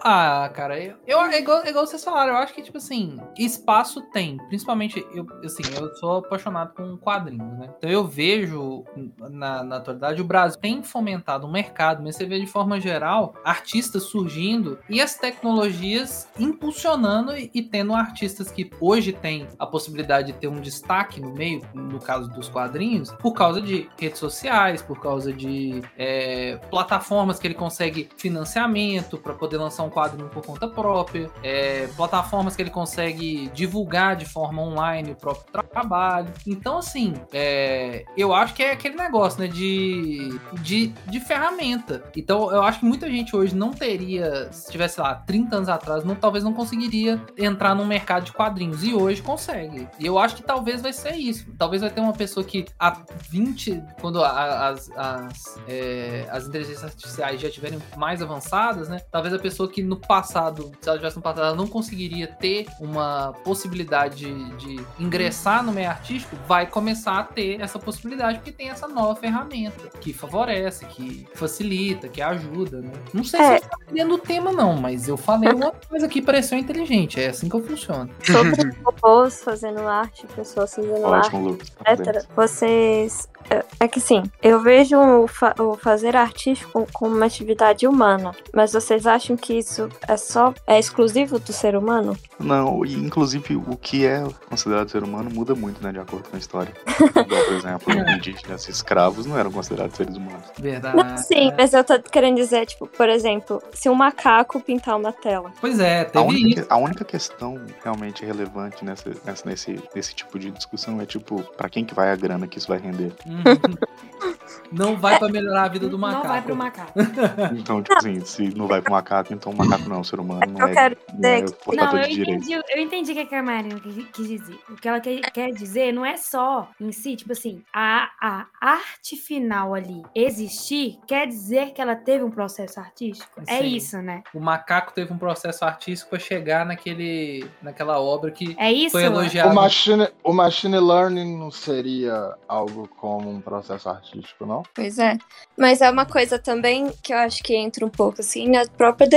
Ah, cara, eu, eu é, igual, é igual vocês falaram, eu acho que, tipo assim, espaço tem. Principalmente, eu, assim, eu sou apaixonado com quadrinhos, né? Então eu vejo, na, na atualidade, o Brasil tem fomentado um mercado, mas você vê de forma geral, artistas surgindo e as tecnologias impulsionando e, e tendo artistas que hoje têm a possibilidade de ter um destaque no meio, no caso dos quadrinhos, por causa de redes sociais, por causa de é, plataformas que ele consegue financiamento para poder lançar um quadrinho por conta própria, é, plataformas que ele consegue divulgar de forma online o próprio trabalho. Então, assim, é, eu acho que é aquele negócio, né, de, de, de ferramenta. Então, eu acho que muita gente hoje não teria, se tivesse lá 30 anos atrás, não, talvez não conseguiria entrar no mercado de quadrinhos. E hoje consegue. E eu acho que talvez vai ser isso. Talvez vai ter uma pessoa que há 20, quando as, as, é, as inteligências artificiais já estiverem mais avançadas, né? Talvez a pessoa que no passado, se ela tivesse no passado, ela não conseguiria ter uma possibilidade de, de ingressar no meio artístico, vai começar a ter essa possibilidade, porque tem essa nova ferramenta que favorece, que facilita, que ajuda, né? Não sei É. se eu tô entendendo o tema, não, mas eu falei uma coisa que pareceu inteligente. É assim que eu funciono. Sobre robôs fazendo arte, pessoas fazendo arte. Ótimo, parabéns. etc. Vocês. É- É que sim, eu vejo o, fa- o fazer artístico como uma atividade humana, mas vocês acham que isso é só é exclusivo do ser humano? Não, e inclusive o que é considerado ser humano muda muito, né, de acordo com a história. Igual, por exemplo, indígenas e escravos não eram considerados seres humanos. Verdade. Não, sim, mas eu tô querendo dizer, tipo, por exemplo, se um macaco pintar uma tela. Pois é, A teve única, isso. a única questão realmente relevante nessa, nessa- nesse, nesse tipo de discussão é, tipo, pra quem que vai a grana que isso vai render. Uhum. Não vai pra melhorar a vida do macaco. Não vai pro macaco. Então, tipo assim, se não vai pro macaco, então o macaco não é um ser humano, não Eu é, quero não é dizer que- portador Não, de entendi, eu entendi o que a Marina quis, dizer. O que ela quer, quer dizer não é só em si, tipo assim, a, a arte final ali existir quer dizer que ela teve um processo artístico. É Sim. isso, né? O macaco teve um processo artístico pra chegar naquele, naquela obra que É isso. foi O elogiada. machine, o machine learning não seria algo como um processo artístico, não? Pois é. Mas é uma coisa também que eu acho que entra um pouco assim na própria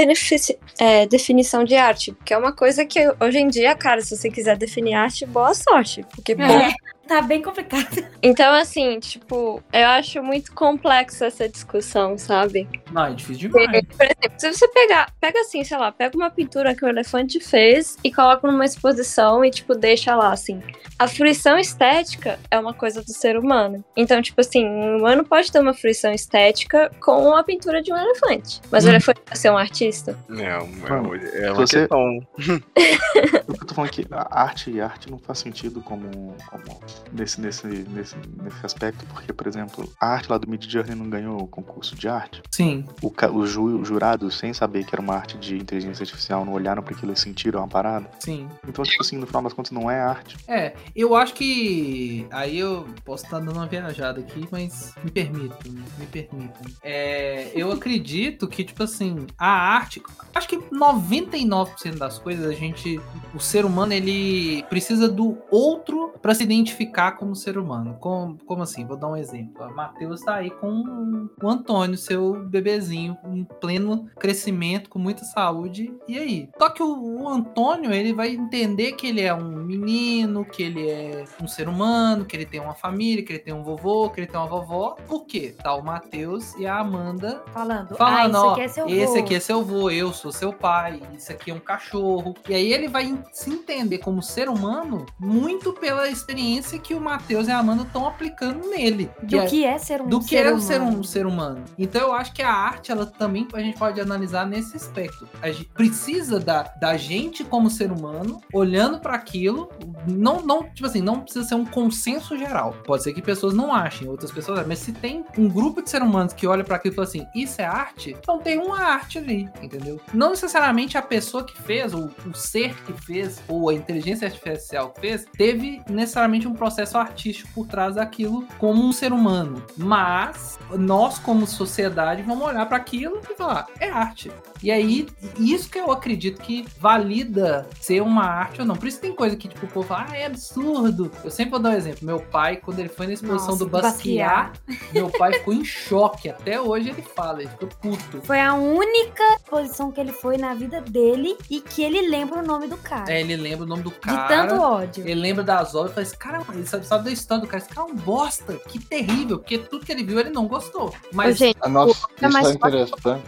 é, definição de arte. Porque é uma coisa que hoje em dia, cara, se você quiser definir arte, boa sorte. Porque, É, tá bem complicado. Então, assim, tipo, eu acho muito complexa essa discussão, sabe? Não, é difícil demais. Por exemplo, se você pegar, pega assim, sei lá, pega uma pintura que o elefante fez e coloca numa exposição e, tipo, deixa lá, assim. A fruição estética é uma coisa do ser humano. Então, tipo assim, um humano pode ter uma fruição estética com a pintura de um elefante. Mas o Hum. elefante vai ser um artista? É, um- é, um- é uma você- questão. Eu tô falando que a arte arte não faz sentido como, como nesse, nesse, nesse, nesse aspecto, porque, por exemplo, a arte lá do Mid Journey não ganhou o concurso de arte. Sim. O, os ju- jurados, sem saber que era uma arte de inteligência artificial, não olharam para aquilo e sentiram a parada. Sim. Então, tipo assim, no final das contas, não é arte. É, eu acho que. Aí eu posso estar dando uma viajada aqui, mas me permitam, me permitam. É, eu acredito que, tipo assim, a arte. Acho que 99% das coisas a gente. O ser humano, ele precisa do outro pra se identificar como ser humano. Como, como assim? Vou dar um exemplo. Matheus tá aí com o Antônio, seu bebezinho, em pleno crescimento, com muita saúde. E aí? Só que o, o Antônio, ele vai entender que ele é um menino, que ele é um ser humano, que ele tem uma família, que ele tem um vovô, que ele tem uma vovó. Por quê? Tá o Matheus e a Amanda Falando, ah, falando, isso ó, aqui é seu esse vô. aqui é seu vô, eu sou seu pai, isso aqui é um cachorro. E aí ele vai se entender como ser humano muito pela experiência que o Matheus e a Amanda estão aplicando nele. Do é- que é ser um do que ser é humano. ser um ser humano. Então eu acho que a arte, ela também a gente pode analisar nesse aspecto. A gente precisa da, da gente como ser humano, olhando para aquilo, não, não, tipo assim, não precisa ser um consenso geral. Pode ser que pessoas não achem, outras pessoas, mas se tem um grupo de seres humanos que olha para aquilo e fala assim, isso é arte, então tem uma arte ali, entendeu? Não necessariamente a pessoa que fez, ou o ser que fez ou a inteligência artificial fez, teve necessariamente um processo artístico por trás daquilo como um ser humano. Mas nós, como sociedade, vamos olhar para aquilo e falar: é arte. E aí, isso que eu acredito que valida ser uma arte ou não. Por isso tem coisa que, tipo, o povo fala, ah, é absurdo. Eu sempre vou dar um exemplo. Meu pai, quando ele foi na exposição Nossa, do Basquiat, meu pai ficou em choque. Até hoje ele fala, ele ficou puto. Foi a única exposição que ele foi na vida dele e que ele lembra o nome do cara. É, ele lembra o nome do de cara. tanto ódio. Ele lembra das obras e fala, esse cara, ele sabe, sabe da história do cara, esse cara é um bosta, que terrível, porque tudo que ele viu ele não gostou. Ô, Mas gente, A nossa, É isso mais é interessante.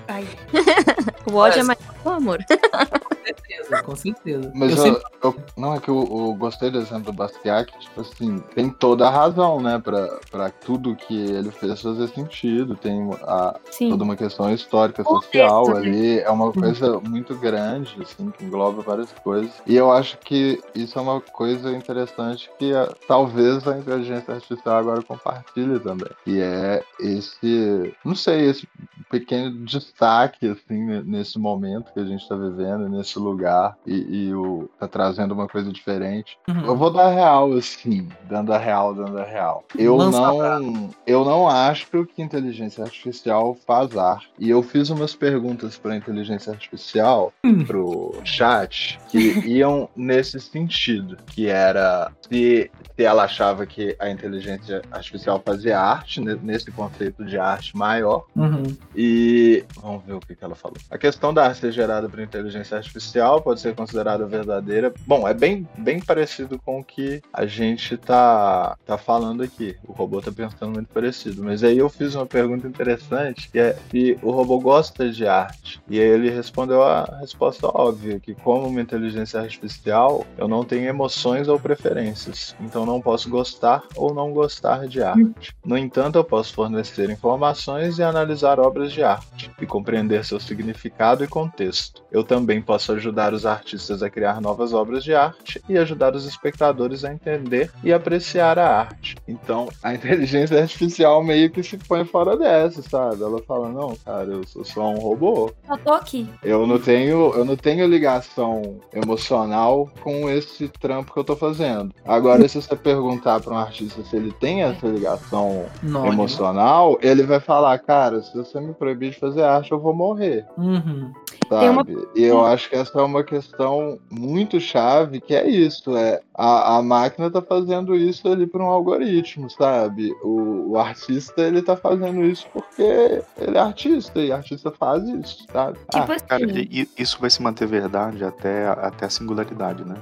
O ódio é mais que o amor. com certeza, com certeza. Mas eu eu, sempre eu- não é que eu, eu gostei do exemplo do Basquiat, que, tipo assim, tem toda a razão, né, pra, pra tudo que ele fez fazer sentido. Tem a, sim. toda uma questão histórica, Contexto, social né? ali. É uma coisa muito grande, assim, que engloba várias coisas. E eu acho que isso é uma coisa interessante que ah, talvez a inteligência artificial agora compartilhe também. E é esse, não sei, esse pequeno destaque, assim, ne- nesse momento que a gente tá vivendo, nesse lugar, e, e o, tá trazendo uma coisa diferente. Uhum. Eu vou dar real, assim, dando a real, dando a real. Eu Lança não, eu não acho que inteligência artificial faz arte. E eu fiz umas perguntas para inteligência artificial, Hum. pro chat, que iam nesse sentido, que era se, se ela achava que a inteligência artificial fazia arte, ne- nesse conceito de arte maior, Uhum. e vamos ver o que, que ela falou. A questão da arte ser gerada por inteligência artificial pode ser considerada verdadeira. Bom, é bem, bem parecido com o que a gente tá, tá falando aqui. O robô tá pensando muito parecido. Mas aí eu fiz uma pergunta interessante, que é se o robô gosta de arte. E aí ele respondeu a resposta óbvia, que como uma inteligência artificial, eu não tenho emoções ou preferências. Então não posso gostar ou não gostar de arte. No entanto, eu posso fornecer informações e analisar obras de arte e compreender seu significado e contexto. Eu também posso ajudar os artistas a criar novas obras de arte e ajudar os espectadores a entender e apreciar a arte. Então, a inteligência artificial meio que se põe fora dessa, sabe? Ela fala: "Não, cara, eu sou só um robô. Eu tô aqui. Eu não tenho, eu não tenho ligação emocional com esse trampo que eu tô fazendo. Agora, se você perguntar para um artista se ele tem essa ligação emocional, ele vai falar, cara, se você me proibir de fazer arte, eu vou morrer, Uhum. sabe? Uma- E eu acho que essa é uma questão muito chave, que é isso, é a, a máquina tá fazendo isso ali por um algoritmo, sabe? O, o artista, ele tá fazendo isso porque ele é artista, e artista faz isso, sabe? Ah, Tipo assim. Cara, e- e isso vai se manter verdade até, até a singularidade, né?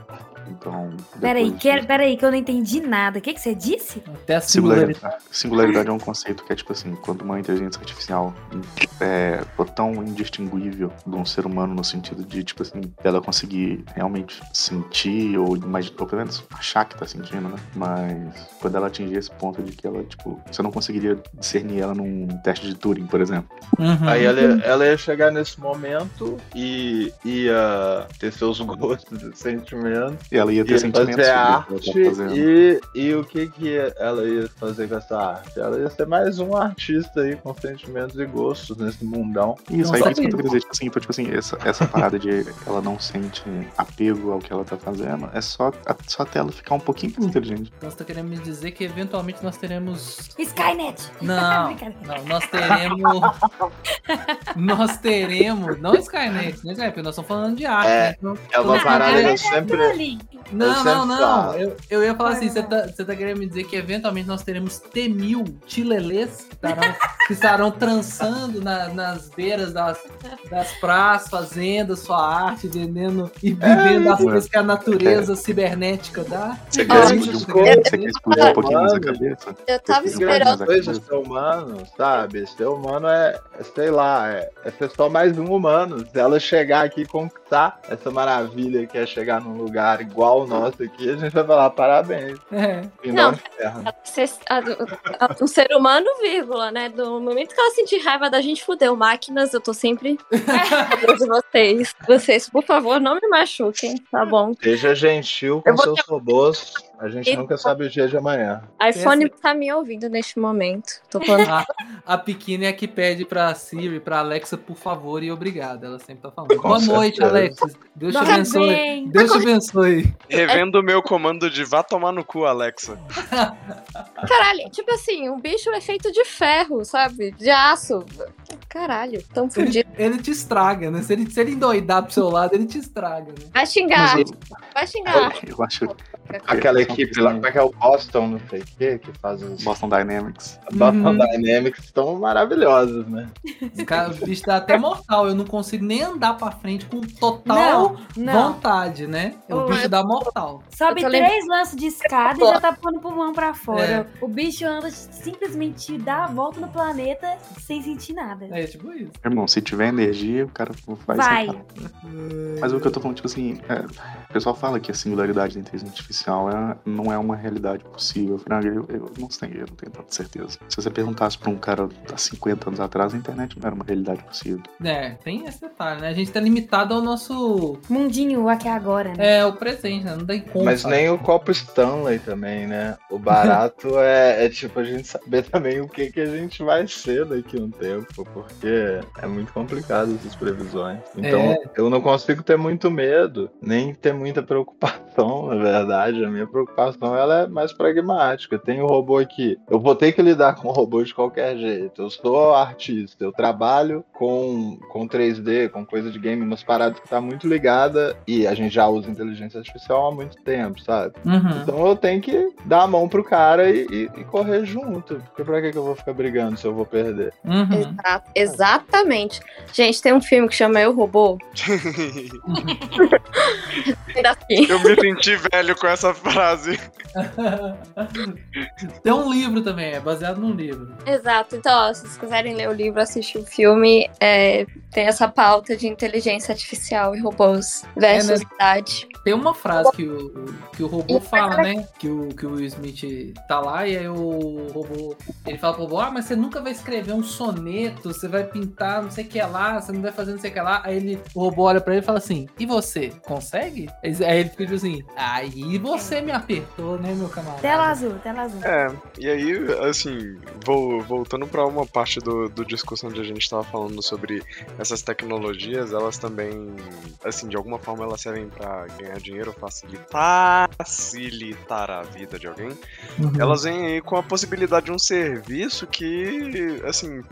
Então. Peraí, depois que, disso- peraí, que eu não entendi nada. O que, que você disse? Até a singularidade. Singularidade, singularidade é um conceito que é tipo assim, quando uma inteligência artificial é for tão indistinguível de um ser humano no sentido de, tipo assim, dela conseguir realmente sentir ou imaginar, ou pelo menos achar que tá sentindo, né? Mas quando ela atingir esse ponto de que ela, tipo, você não conseguiria discernir ela num teste de Turing, por exemplo. Uhum. Aí ela, ela ia chegar nesse momento e ia ter seus gostos e sentimentos, Ela ia ter ia sentimentos fazer sobre o arte que ela tá e, e o que, que ela ia fazer com essa arte? Ela ia ser mais um artista aí com sentimentos e gostos nesse mundão. Isso, Não aí isso que eu dizer, tipo assim, então, tipo assim, essa, essa parada de ela não sente apego ao que ela tá fazendo, é só, só até ela ficar um pouquinho mais inteligente. Então você tá querendo me dizer que eventualmente nós teremos. Skynet! Não, não, nós teremos. nós teremos. Não Skynet, né, Zé? Porque nós estamos falando de arte. É, né? Então, É uma parada que eu sempre. Ali. Não, não, não. Eu, eu ia falar assim: você tá, tá querendo me dizer que eventualmente nós teremos T-1000 chilelês que estarão, que estarão trançando na- nas beiras das, das praças, fazendo sua arte, vendendo e vivendo as isso. coisas que a natureza cibernética dá. Você É quer explodir, que um você quer pouquinho- você quer explodir um pouquinho mais a Mano. cabeça? Eu tava esperando. coisa ser humano, sabe? Ser humano é, é, sei lá, é, é ser só mais um humano. Se ela chegar aqui e conquistar essa maravilha que é chegar num lugar igual o nosso aqui, a gente vai falar parabéns. É. E Não. não a- a- Um ser humano, vírgula, né? Do momento que ela sentir raiva da gente, fudeu. Máquinas, eu tô sempre a favor de vocês. Vocês, por favor, não me machuquem, tá bom? Seja gentil com seus robôs. A gente E- nunca sabe o dia de amanhã. iPhone tá me ouvindo neste momento. Tô falando. A, a pequena é a que pede pra Siri, pra Alexa, por favor e obrigado. Ela sempre tá falando. Com Boa noite, certeza. Alexa. Deus te abençoe. Deus te abençoe. Revendo o meu comando de vá tomar no cu, Alexa. Caralho, tipo assim, um bicho é feito de ferro, sabe? De aço. Caralho, tão Ele, fudido. ele te estraga, né? Se ele, se ele endoidar pro seu lado, ele te estraga, né? Vai xingar, Mas vai xingar. eu, eu acho Aquela equipe lá, como é que é o Boston, não sei o quê, que faz os Boston Dynamics. Boston Uhum. Dynamics estão maravilhosos, né? O bicho dá até mortal. Eu não consigo nem andar pra frente com total Não, não. vontade, né? O bicho dá mortal. Sobe lembrando- três lances de escada e já tá pondo o pulmão pra fora. O bicho anda simplesmente dá a volta no planeta sem sentir nada. É tipo isso. Irmão, se tiver energia, o cara vai, Vai. Mas o que eu tô falando, tipo assim, é, o pessoal fala que a singularidade da inteligência artificial é- não é uma realidade possível. Eu, eu, eu não sei, eu não tenho tanta certeza. Se você perguntasse pra um cara há 50 anos atrás, a internet não era uma realidade possível. É, tem esse detalhe, né? A gente tá limitado ao nosso. Mundinho aqui agora, né? É, o presente, né? Não tem como. Mas sabe? nem o copo Stanley também, né? O barato é, é tipo a gente saber também o que, que a gente vai ser daqui a um tempo, porque é muito complicado essas previsões. Então É. eu não consigo ter muito medo, nem ter muita preocupação, na verdade. A minha preocupação ela é mais pragmática. Tem o robô aqui. Eu vou ter que lidar com o robô de qualquer jeito. Eu sou artista, eu trabalho com, com 3D, com coisa de game, umas paradas que tá muito ligada e a gente já usa inteligência artificial há muito tempo, sabe? Uhum. Então eu tenho que dar a mão pro cara e, e- e correr junto. Porque pra que, que eu vou ficar brigando se eu vou perder? Uhum. Exato, exatamente. Gente, tem um filme que chama Eu Robô. Eu me senti velho com essa frase. Tem um livro também, é baseado num livro. Exato. Então, ó, se vocês quiserem ler o livro, assistir o filme, é, tem essa pauta de inteligência artificial e robôs versus É, né? idade. Tem uma frase que o, que o robô E- fala, né? Que o, que o Will Smith tá lá e aí o robô. Ele fala pro robô: Ah, mas você nunca vai escrever um soneto, você vai pintar não sei o que lá, você não vai fazer não sei o que lá. Aí ele, o robô olha pra ele e fala assim: E você, consegue? Aí aí ele fica tipo assim: Aí você me apertou, né, meu camarada? Tela azul, tela azul. É, e aí, assim, vou, voltando pra uma parte do, do discurso onde a gente tava falando sobre essas tecnologias, elas também, assim, de alguma forma elas servem pra ganhar dinheiro, facilitar, facilitar a vida de alguém. Uhum. Elas vêm aí com a possibilidade de um serviço que, assim,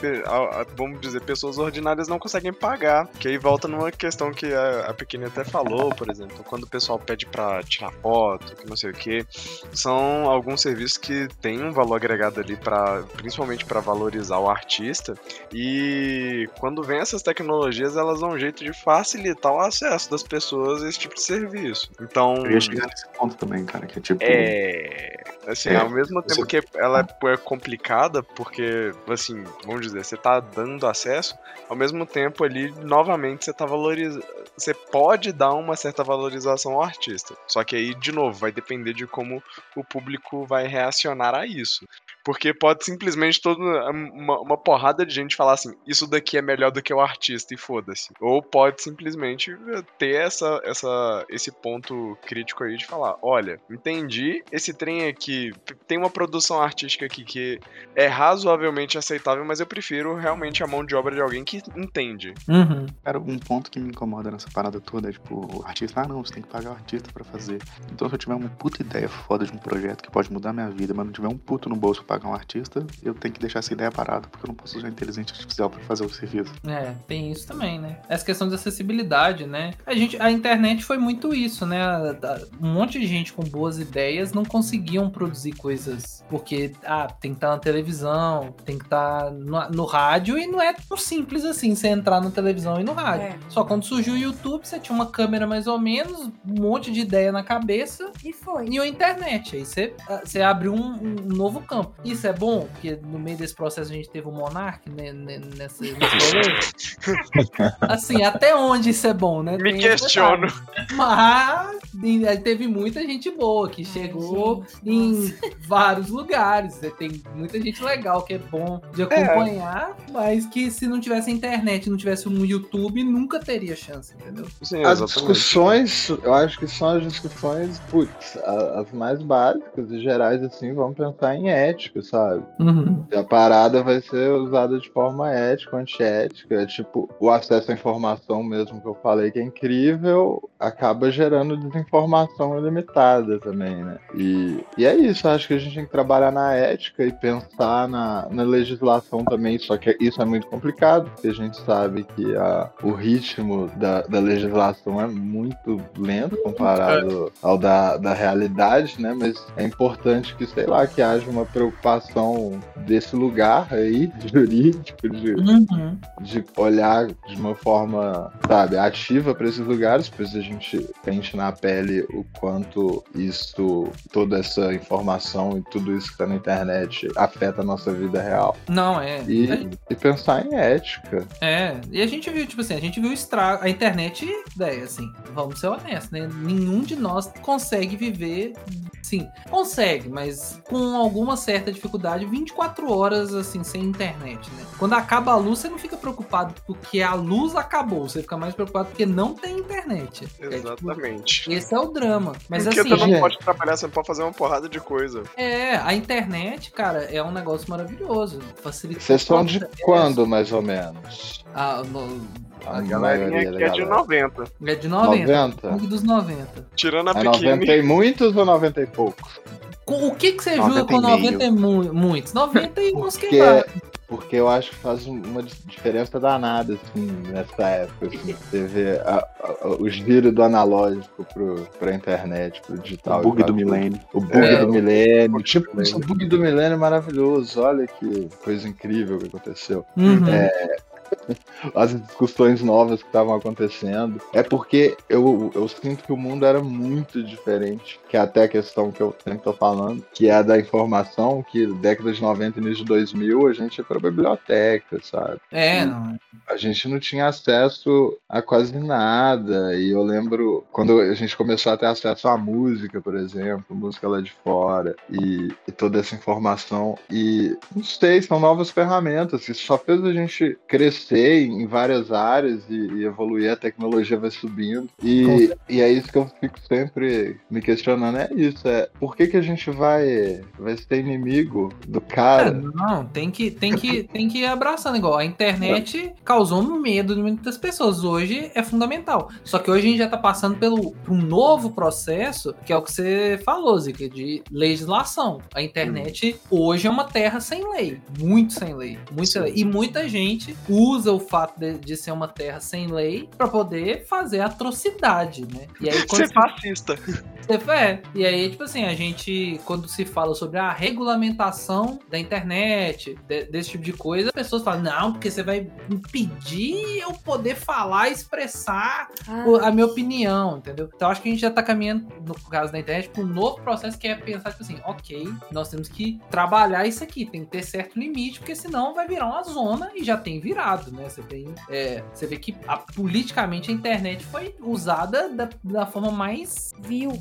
vamos dizer, pessoas ordinárias não conseguem pagar. Que aí volta numa questão que a, a Pequena até falou, por exemplo, quando o pessoal pede pra tirar foto, que não sei o que, são alguns serviços que têm um valor agregado ali para, principalmente para valorizar o artista. E quando vem essas tecnologias, elas dão um jeito de facilitar o acesso das pessoas a esse tipo de serviço. Então, Eu ia chegar nesse ponto também, cara, que é tipo. é. Assim, É, ao mesmo tempo você- que ela é é complicada, porque, assim, vamos dizer, você tá dando acesso, ao mesmo tempo ali, novamente, você tá valorizando. Você pode dar uma certa valorização ao artista. Só que aí, de novo, vai depender de como o público vai reacionar a isso. Porque pode simplesmente toda uma, uma porrada de gente falar assim, isso daqui é melhor do que o artista e foda-se. Ou pode simplesmente ter essa, essa, esse ponto crítico aí de falar, olha, entendi, esse trem aqui tem uma produção artística aqui que é razoavelmente aceitável, mas eu prefiro realmente a mão de obra de alguém que entende. Uhum. Cara, um ponto que me incomoda nessa parada toda é, tipo, o artista, ah, não, você tem que pagar o artista pra fazer. Então, se eu tiver uma puta ideia foda de um projeto que pode mudar minha vida, mas não tiver um puto no bolso pra pagar um artista, eu tenho que deixar essa ideia parada, porque eu não posso usar inteligência artificial pra fazer o serviço. É, tem isso também, né? Essa questão de acessibilidade, né? A, gente, a internet foi muito isso, né? Um monte de gente com boas ideias não conseguiam produzir coisas porque, ah, tem que estar na televisão, tem que estar no, no rádio e não é tão simples assim você entrar na televisão e no rádio. É. Só quando surgiu o YouTube, você tinha uma câmera mais ou menos, um monte de ideia na cabeça E foi. e a internet. Aí você, você abre um, um novo campo. Isso é bom, porque no meio desse processo a gente teve o Monark né, né, nessa, nesse. Assim, até onde isso é bom, né? Me Tem questiono. detalhe. Mas teve muita gente boa que chegou gente, em vários lugares. Tem muita gente legal que é bom de acompanhar, mas que se não tivesse internet, não tivesse um YouTube, nunca teria chance, entendeu? Sim, As discussões, eu acho que são as discussões, putz, a- as mais básicas e gerais, assim, vamos pensar em ética, sabe? Uhum. A parada vai ser usada de forma ética, antiética. É Tipo, o acesso à informação mesmo que eu falei que é incrível, acaba gerando desinformação ilimitada também, né? E, e é isso, acho que a gente tem que trabalhar na ética e pensar na, na legislação também, só que isso é muito complicado, porque a gente sabe que a, o ritmo da, da legislação é muito lento comparado ao da, da realidade, né? Mas é importante que, sei lá, que haja uma preocupação desse lugar aí, jurídico, de, Uhum. de olhar de uma forma, sabe, ativa para esses lugares, pois a gente sente na pele o quanto isso, toda essa informação e tudo isso que tá na internet afeta a nossa vida real. Não, é. E, e pensar em ética. É, e a gente viu, tipo assim, a gente viu o estrago. A internet, daí, assim, vamos ser honestos, né? Nenhum de nós consegue viver. Sim, consegue, mas com alguma certa dificuldade, 24 horas, assim, sem internet, né? Quando acaba a luz, você não fica preocupado porque a luz acabou, você fica mais preocupado porque não tem internet. É, tipo, Exatamente. esse é o drama. Mas Porque assim, tu não pode trabalhar, você pode fazer uma porrada de coisa. é, a internet, cara, é um negócio maravilhoso. Facilita Vocês são de quando, mais ou menos? Ah, no- A, A galerinha aqui é de galera. 90. é de 90. 90? Sangue dos 90. Tirando a É pequena. 90 e muitos ou 90 e poucos? Com- O que, que você 90 julga com e meio. 90 e mu muitos? 90 e uns Porque, queimados. porque eu acho que faz um- uma di- diferença danada, assim, nessa época. Assim, você vê a- a- o giro do analógico pro, pra internet, pro digital. O bug do milênio. O bug É. do milênio. Tipo, o bug do milênio é maravilhoso. Olha que coisa incrível que aconteceu. Uhum. As discussões novas que estavam acontecendo. É porque eu, eu sinto que o mundo era muito diferente. Que é até a questão que eu sempre tô falando, que é a da informação, que década de 90 e início de 2000 a gente ia pra biblioteca, sabe? É, não. a gente não tinha acesso a quase nada. E eu lembro quando a gente começou a ter acesso à música, por exemplo, música lá de fora, e, e toda essa informação. E não sei, são novas ferramentas. Isso só fez a gente crescer em várias áreas e, e evoluir, a tecnologia vai subindo. E, e é isso que eu fico sempre me questionando: é isso, é por que, que a gente vai, vai ser inimigo do É, cara? não, tem que, tem que, tem que ir abraçando igual. A internet causou um medo de muitas pessoas. Hoje é fundamental. Só que hoje a gente já tá passando pelo, por um novo processo, que é o que você falou, Zica, de legislação. A internet hoje é uma terra sem lei. Muito sem lei. Muito sem lei. E muita gente usa o fato de, de ser uma terra sem lei pra poder fazer atrocidade, né? E aí, quando Ser fascista. você- É, e aí, tipo assim, a gente, quando se fala sobre a regulamentação da internet, de- desse tipo de coisa, as pessoas falam, não, porque você vai impedir eu poder falar, expressar Ah, o- a minha opinião, entendeu? Então acho que a gente já tá caminhando, no caso da internet, para um novo processo que é pensar, tipo assim, ok, nós temos que trabalhar isso aqui, tem que ter certo limite, porque senão vai virar uma zona e já tem virado, né? Você tem. é, você vê que a- politicamente a internet foi usada da, da forma mais viu.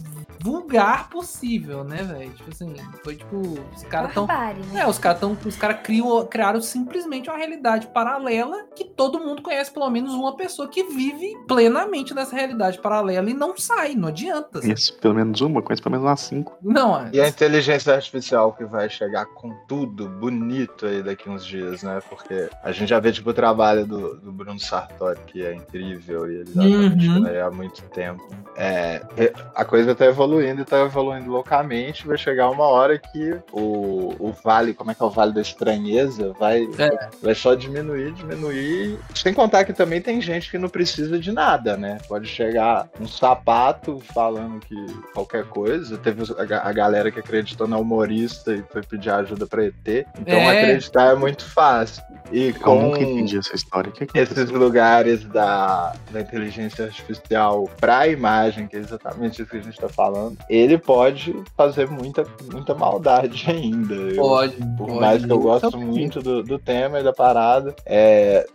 vulgar possível, né, velho? Tipo assim, foi tipo, os caras tão. Né? É, os caras tão. Os caras criou- criaram simplesmente uma realidade paralela que todo mundo conhece pelo menos uma pessoa que vive plenamente nessa realidade paralela e não sai, não adianta. sabe? Isso, pelo menos uma, conheço pelo menos umas cinco. Não, é. E a inteligência artificial que vai chegar com tudo bonito aí daqui uns dias, né? Porque a gente já vê, tipo, trabalho do, do Bruno Sartori, que é incrível, e ele já tá Uhum. aí há muito tempo. É, a coisa tá evoluindo e tá evoluindo loucamente. Vai chegar uma hora que o, o vale, como é que é o vale da estranheza, vai, É. vai só diminuir, diminuir. Sem contar que também tem gente que não precisa de nada, né? Pode chegar um sapato falando que qualquer coisa. Teve a, a galera que acreditou na humorista e foi pedir ajuda pra ET. Então É. acreditar é muito fácil. E com entendi essa história. Que que esses lugares da, da inteligência artificial para a imagem, que é exatamente isso que a gente está falando, ele pode fazer muita, muita maldade ainda. Eu- Pode, por pode. mais que eu gosto Então, muito do, do tema e da parada, é,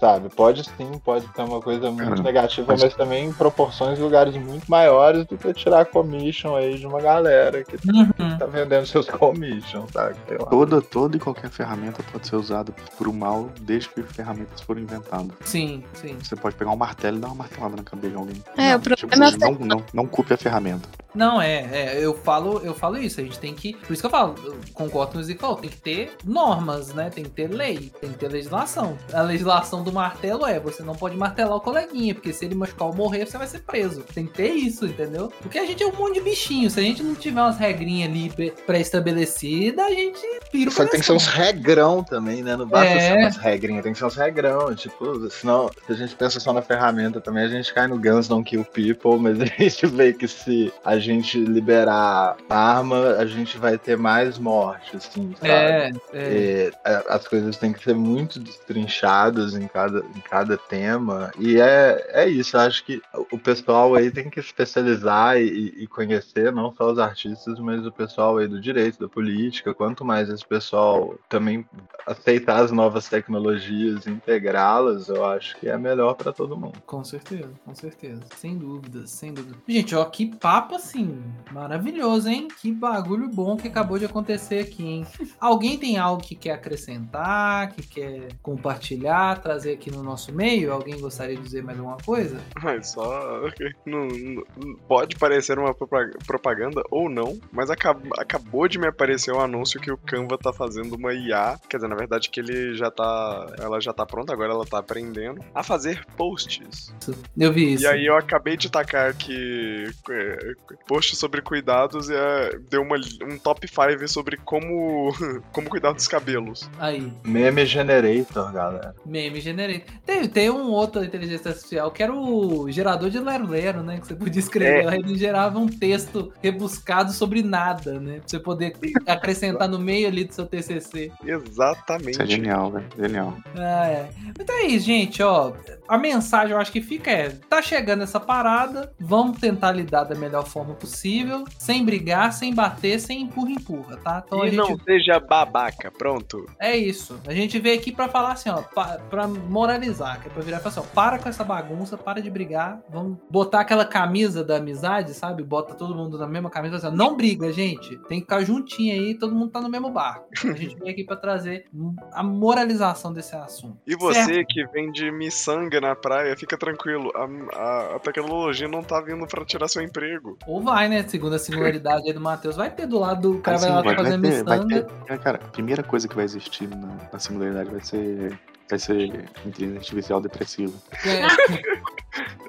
sabe, pode sim, pode ter uma coisa muito Cara, negativa, mas- mas... também em proporções e lugares muito maiores do que tirar commission aí de uma galera que Uhum. tá vendendo seus commissions, lá. Toda, toda e qualquer ferramenta pode ser usada por um mal desde que ferramentas foram inventadas. Sim, sim. Você pode pegar um martelo e dar uma martelada na cabeça de alguém. É, o Tipo, problema é não, não, não culpe a ferramenta. Não, é, é, eu falo, eu falo isso, a gente tem que. Por isso que eu falo, eu concordo com o Zico, tem que ter normas, né? Tem que ter lei, tem que ter legislação. A legislação do martelo é, você não pode martelar o coleguinha, porque se ele machucar ou morrer, você vai ser preso. Tem que ter isso, entendeu? Porque a gente é um monte de bichinho. Se a gente não tiver umas regrinhas ali pré- pré-estabelecidas, a gente pira o Só que tem que ser uns regrão também, né? Não basta É. ser umas regrinhas, tem que ser uns regrão. Tipo, senão, se a gente pensa só na ferramenta também, a gente cai no Guns Don't Kill People, mas a gente vê que se a gente liberar arma, a gente vai ter mais morte, assim, sabe? É, é. As coisas têm que ser muito destrinchadas em cada, em cada tema. E é, é isso, eu acho que o pessoal aí tem que especializar e, e conhecer não só os artistas, mas o pessoal aí do direito, da política. Quanto mais esse pessoal também aceitar as novas tecnologias integrá-las, eu acho que é melhor para todo mundo. Com certeza, com certeza. Sem dúvidas, sem dúvida. Gente, ó, que papo assim, maravilhoso, hein? Que bagulho bom que acabou de acontecer aqui, hein? Alguém tem algo que quer acrescentar, que quer compartilhar, trazer aqui no nosso meio? Alguém gostaria de dizer mais alguma coisa? Mas só. não- não- pode parecer uma propa- propaganda ou não, mas acab- acabou de me aparecer um anúncio que o Canva tá fazendo uma IA. Quer dizer, na verdade, que ele já tá. Ela já tá pronta, agora ela tá aprendendo a fazer posts. Eu vi isso. E aí eu acabei de tacar aqui é, post sobre cuidados e é, deu uma, um top 5 sobre como, como cuidar dos cabelos. Aí, Meme Generator, galera. meme generei. Tem, tem um outro inteligência artificial que era o gerador de Lero Lero, né? Que você podia escrever, É. ele gerava um texto rebuscado sobre nada, né? Pra você poder acrescentar no meio ali do seu TCC. Exatamente. Isso é genial, velho. Genial. Ah, é. Então é isso, gente, ó. A mensagem eu acho que fica é: tá chegando essa parada, vamos tentar lidar da melhor forma possível, sem brigar, sem bater, sem empurra-empurra, tá? Então e gente. não seja babaca, pronto. É isso. A gente veio aqui pra falar assim, ó, pa- pra moralizar, que é pra virar e falar assim, ó, para com essa bagunça, para de brigar, vamos botar aquela camisa da amizade, sabe? Bota todo mundo na mesma camisa, assim, ó, não briga, gente. Tem que ficar juntinho aí, todo mundo tá no mesmo barco. A gente veio aqui pra trazer a moralização desse assunto. E você Certo. que vende miçanga na praia, fica tranquilo. A, a- a tecnologia não tá vindo pra tirar seu emprego. Ou vai, né? Segundo a singularidade aí do Matheus, vai ter do lado do cara Assim, vai lá vai, vai fazendo ter, miçanga. ter. é, Cara, a primeira coisa que vai existir na, na singularidade vai ser. Vai ser inteligência artificial depressiva.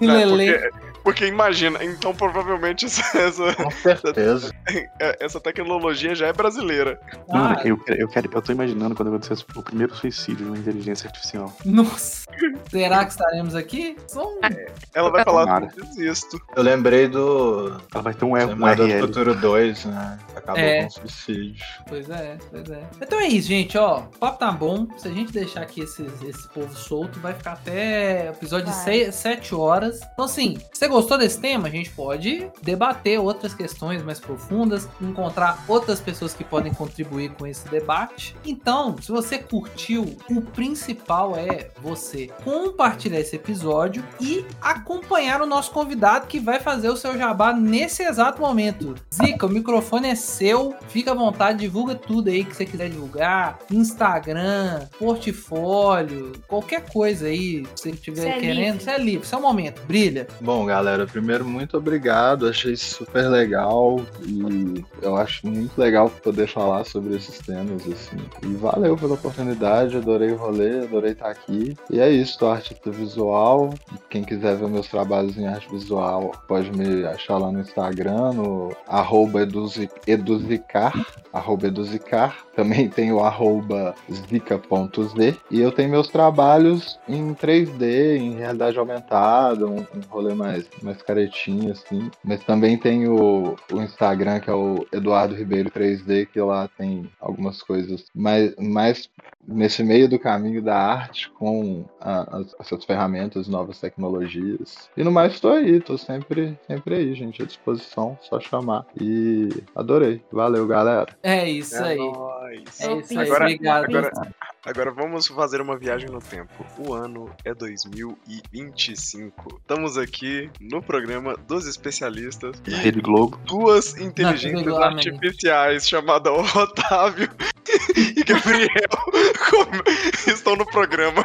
E né? Lelê. Porque, porque imagina, então provavelmente essa, essa, Com certeza. essa tecnologia já é brasileira. Mano, Ah, eu, eu, quero, eu tô imaginando quando acontecer o primeiro suicídio de uma inteligência artificial. Nossa. Será que estaremos aqui? Só um- Ela vai falar, Tomara. não desisto. Eu lembrei do Ela vai ter um, Semana do. Futuro 2, né? Acabou É. com suicídio. Pois é, pois é. Então é isso, gente, ó. O papo tá bom. Se a gente deixar aqui esses, esse povo solto, vai ficar até episódio de 7 horas. Então, assim, você gostou desse tema, a gente pode debater outras questões mais profundas, encontrar outras pessoas que podem contribuir com esse debate. Então, se você curtiu, o principal é você compartilhar esse episódio e acompanhar o nosso convidado que vai fazer o seu jabá nesse exato momento. Zica, o microfone é seu, fica à vontade, divulga tudo aí que você quiser divulgar, Instagram, portfólio, qualquer coisa aí que você estiver Você é querendo, livre. você é livre, seu momento, brilha. Bom, galera, primeiro, muito obrigado. Achei super legal e eu acho muito legal poder falar sobre esses temas, assim. E valeu pela oportunidade, adorei o rolê, adorei estar aqui. E é isso, tô artista visual. Quem quiser ver meus trabalhos em arte visual, pode me achar lá no Instagram, no arroba eduzi- eduzicar, arroba eduzicar. Também tem o arroba zica.z. E eu tenho meus trabalhos em 3D, em realidade aumentada, um, um rolê mais mais caretinha, assim. Mas também tem o, o Instagram, que é o Eduardo Ribeiro 3D, que lá tem algumas coisas mais, mais nesse meio do caminho da arte com a, as, essas ferramentas, novas tecnologias. E no mais estou aí, estou sempre, sempre aí, gente, à disposição, só chamar. E adorei. Valeu, galera. É isso É aí. nóis. É isso aí. Agora- Obrigado. agora- Agora vamos fazer uma viagem no tempo. O ano é 2025. Estamos aqui no programa dos especialistas e Rede Globo. duas inteligências regularmente. artificiais chamadas Otávio e Gabriel como- estão no programa.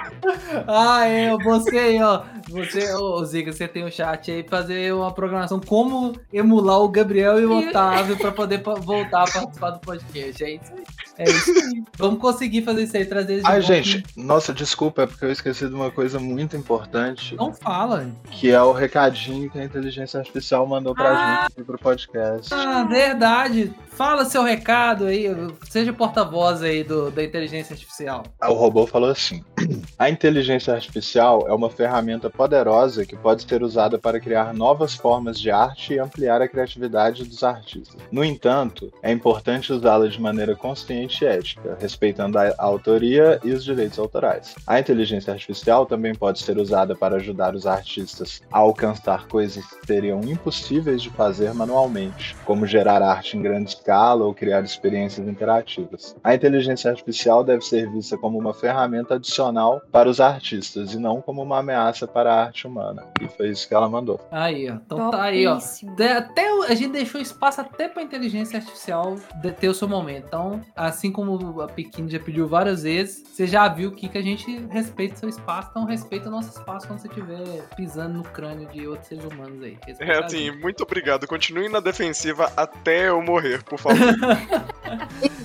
Ah, é, você aí, ó. Você, ô Zica, você tem o chat aí pra fazer uma programação como emular o Gabriel e o Otávio pra poder voltar a participar do podcast. É isso aí. É isso aí. Vamos conseguir fazer isso aí, trazer eles de Ai, gente, nossa, desculpa, é porque eu esqueci de uma coisa muito importante, Não fala. que é o recadinho que a inteligência artificial mandou pra Ah. gente aqui pro podcast. Ah, verdade. Fala seu recado aí. Seja porta-voz aí do, da inteligência artificial. O robô falou assim: A inteligência artificial é uma ferramenta poderosa que pode ser usada para criar novas formas de arte e ampliar a criatividade dos artistas. No entanto, é importante usá-la de maneira consciente e ética, respeitando a autoria e os direitos autorais. A inteligência artificial também pode ser usada para ajudar os artistas a alcançar coisas que seriam impossíveis de fazer manualmente, como gerar arte em grande escala ou criar experiências interativas. A inteligência artificial deve ser vista como uma ferramenta adicional para os artistas e não como uma ameaça para a arte humana. E foi isso que ela mandou. Aí, ó. Então tá aí, ó. Topíssimo. Até- a gente deixou espaço até pra inteligência artificial de- ter o seu momento. Então, assim como a Pequim já pediu várias vezes, você já viu que, que a gente respeita o seu espaço, então respeita o nosso espaço quando você estiver pisando no crânio de outros seres humanos aí. Respeita É assim, muito obrigado. Continue na defensiva até eu morrer, por favor.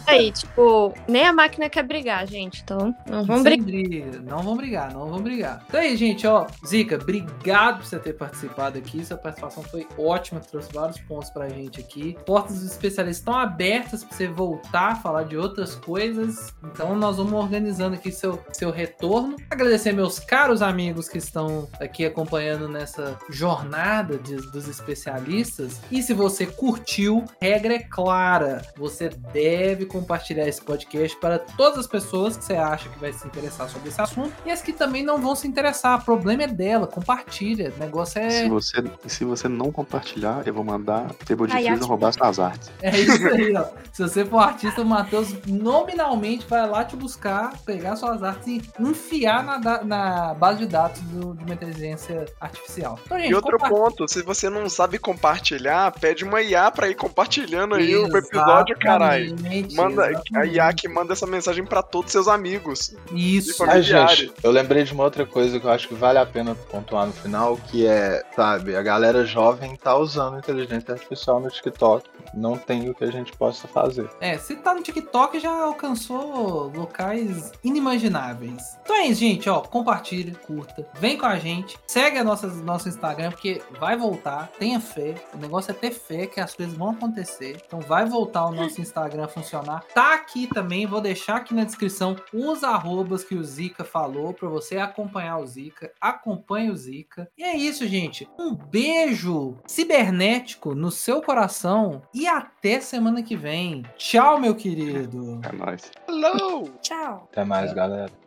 Aí, tipo, nem a máquina quer brigar, gente. Então, não vamos Sem brigar. briga. Não vão brigar, não vão brigar. Então aí, gente, ó. Zica, obrigado por você ter participado aqui. Sua participação foi ótima, trouxe vários pontos pra gente aqui. Portas dos especialistas estão abertas pra você voltar a falar de outras coisas. Então nós vamos organizando aqui seu, seu retorno. Agradecer meus caros amigos que estão aqui acompanhando nessa jornada de- dos especialistas. E se você curtiu, regra é clara. Você deve compartilhar esse podcast para todas as pessoas que você acha que vai se interessar sobre esse assunto e as que também não vão se interessar. O problema é dela, compartilha. O negócio é. Se você, se você não compartilhar, eu vou mandar Table de acho- roubar suas artes. É isso aí, ó. Se você for artista, o Matheus nominalmente vai lá te buscar, pegar suas artes e enfiar na, na base de dados do- de uma inteligência artificial. Então, gente, E outro ponto, se você não sabe compartilhar, pede uma IA pra ir compartilhando aí o episódio, caralho. Manda a exatamente. IA que manda essa mensagem pra todos seus amigos. Isso. E Ai, gente, eu lembrei de uma outra coisa que eu acho que vale a pena pontuar no final, que é, sabe, a galera jovem tá usando inteligência artificial no TikTok. Não tem o que a gente possa fazer. É, se tá no TikTok já alcançou locais inimagináveis. Então é isso, gente, ó, compartilha, curta, vem com a gente, segue a nossa, nosso Instagram, porque vai voltar, tenha fé, o negócio é ter fé que as coisas vão acontecer. Então vai voltar o nosso Instagram a funcionar. Tá aqui também, vou deixar aqui na descrição os arrobas que o Zica falou pra você acompanhar o Zica. Acompanhe o Zica. E é isso, gente. Um beijo cibernético no seu coração e até semana que vem. Tchau, meu querido. É nóis. Hello! Tchau. Até mais, galera.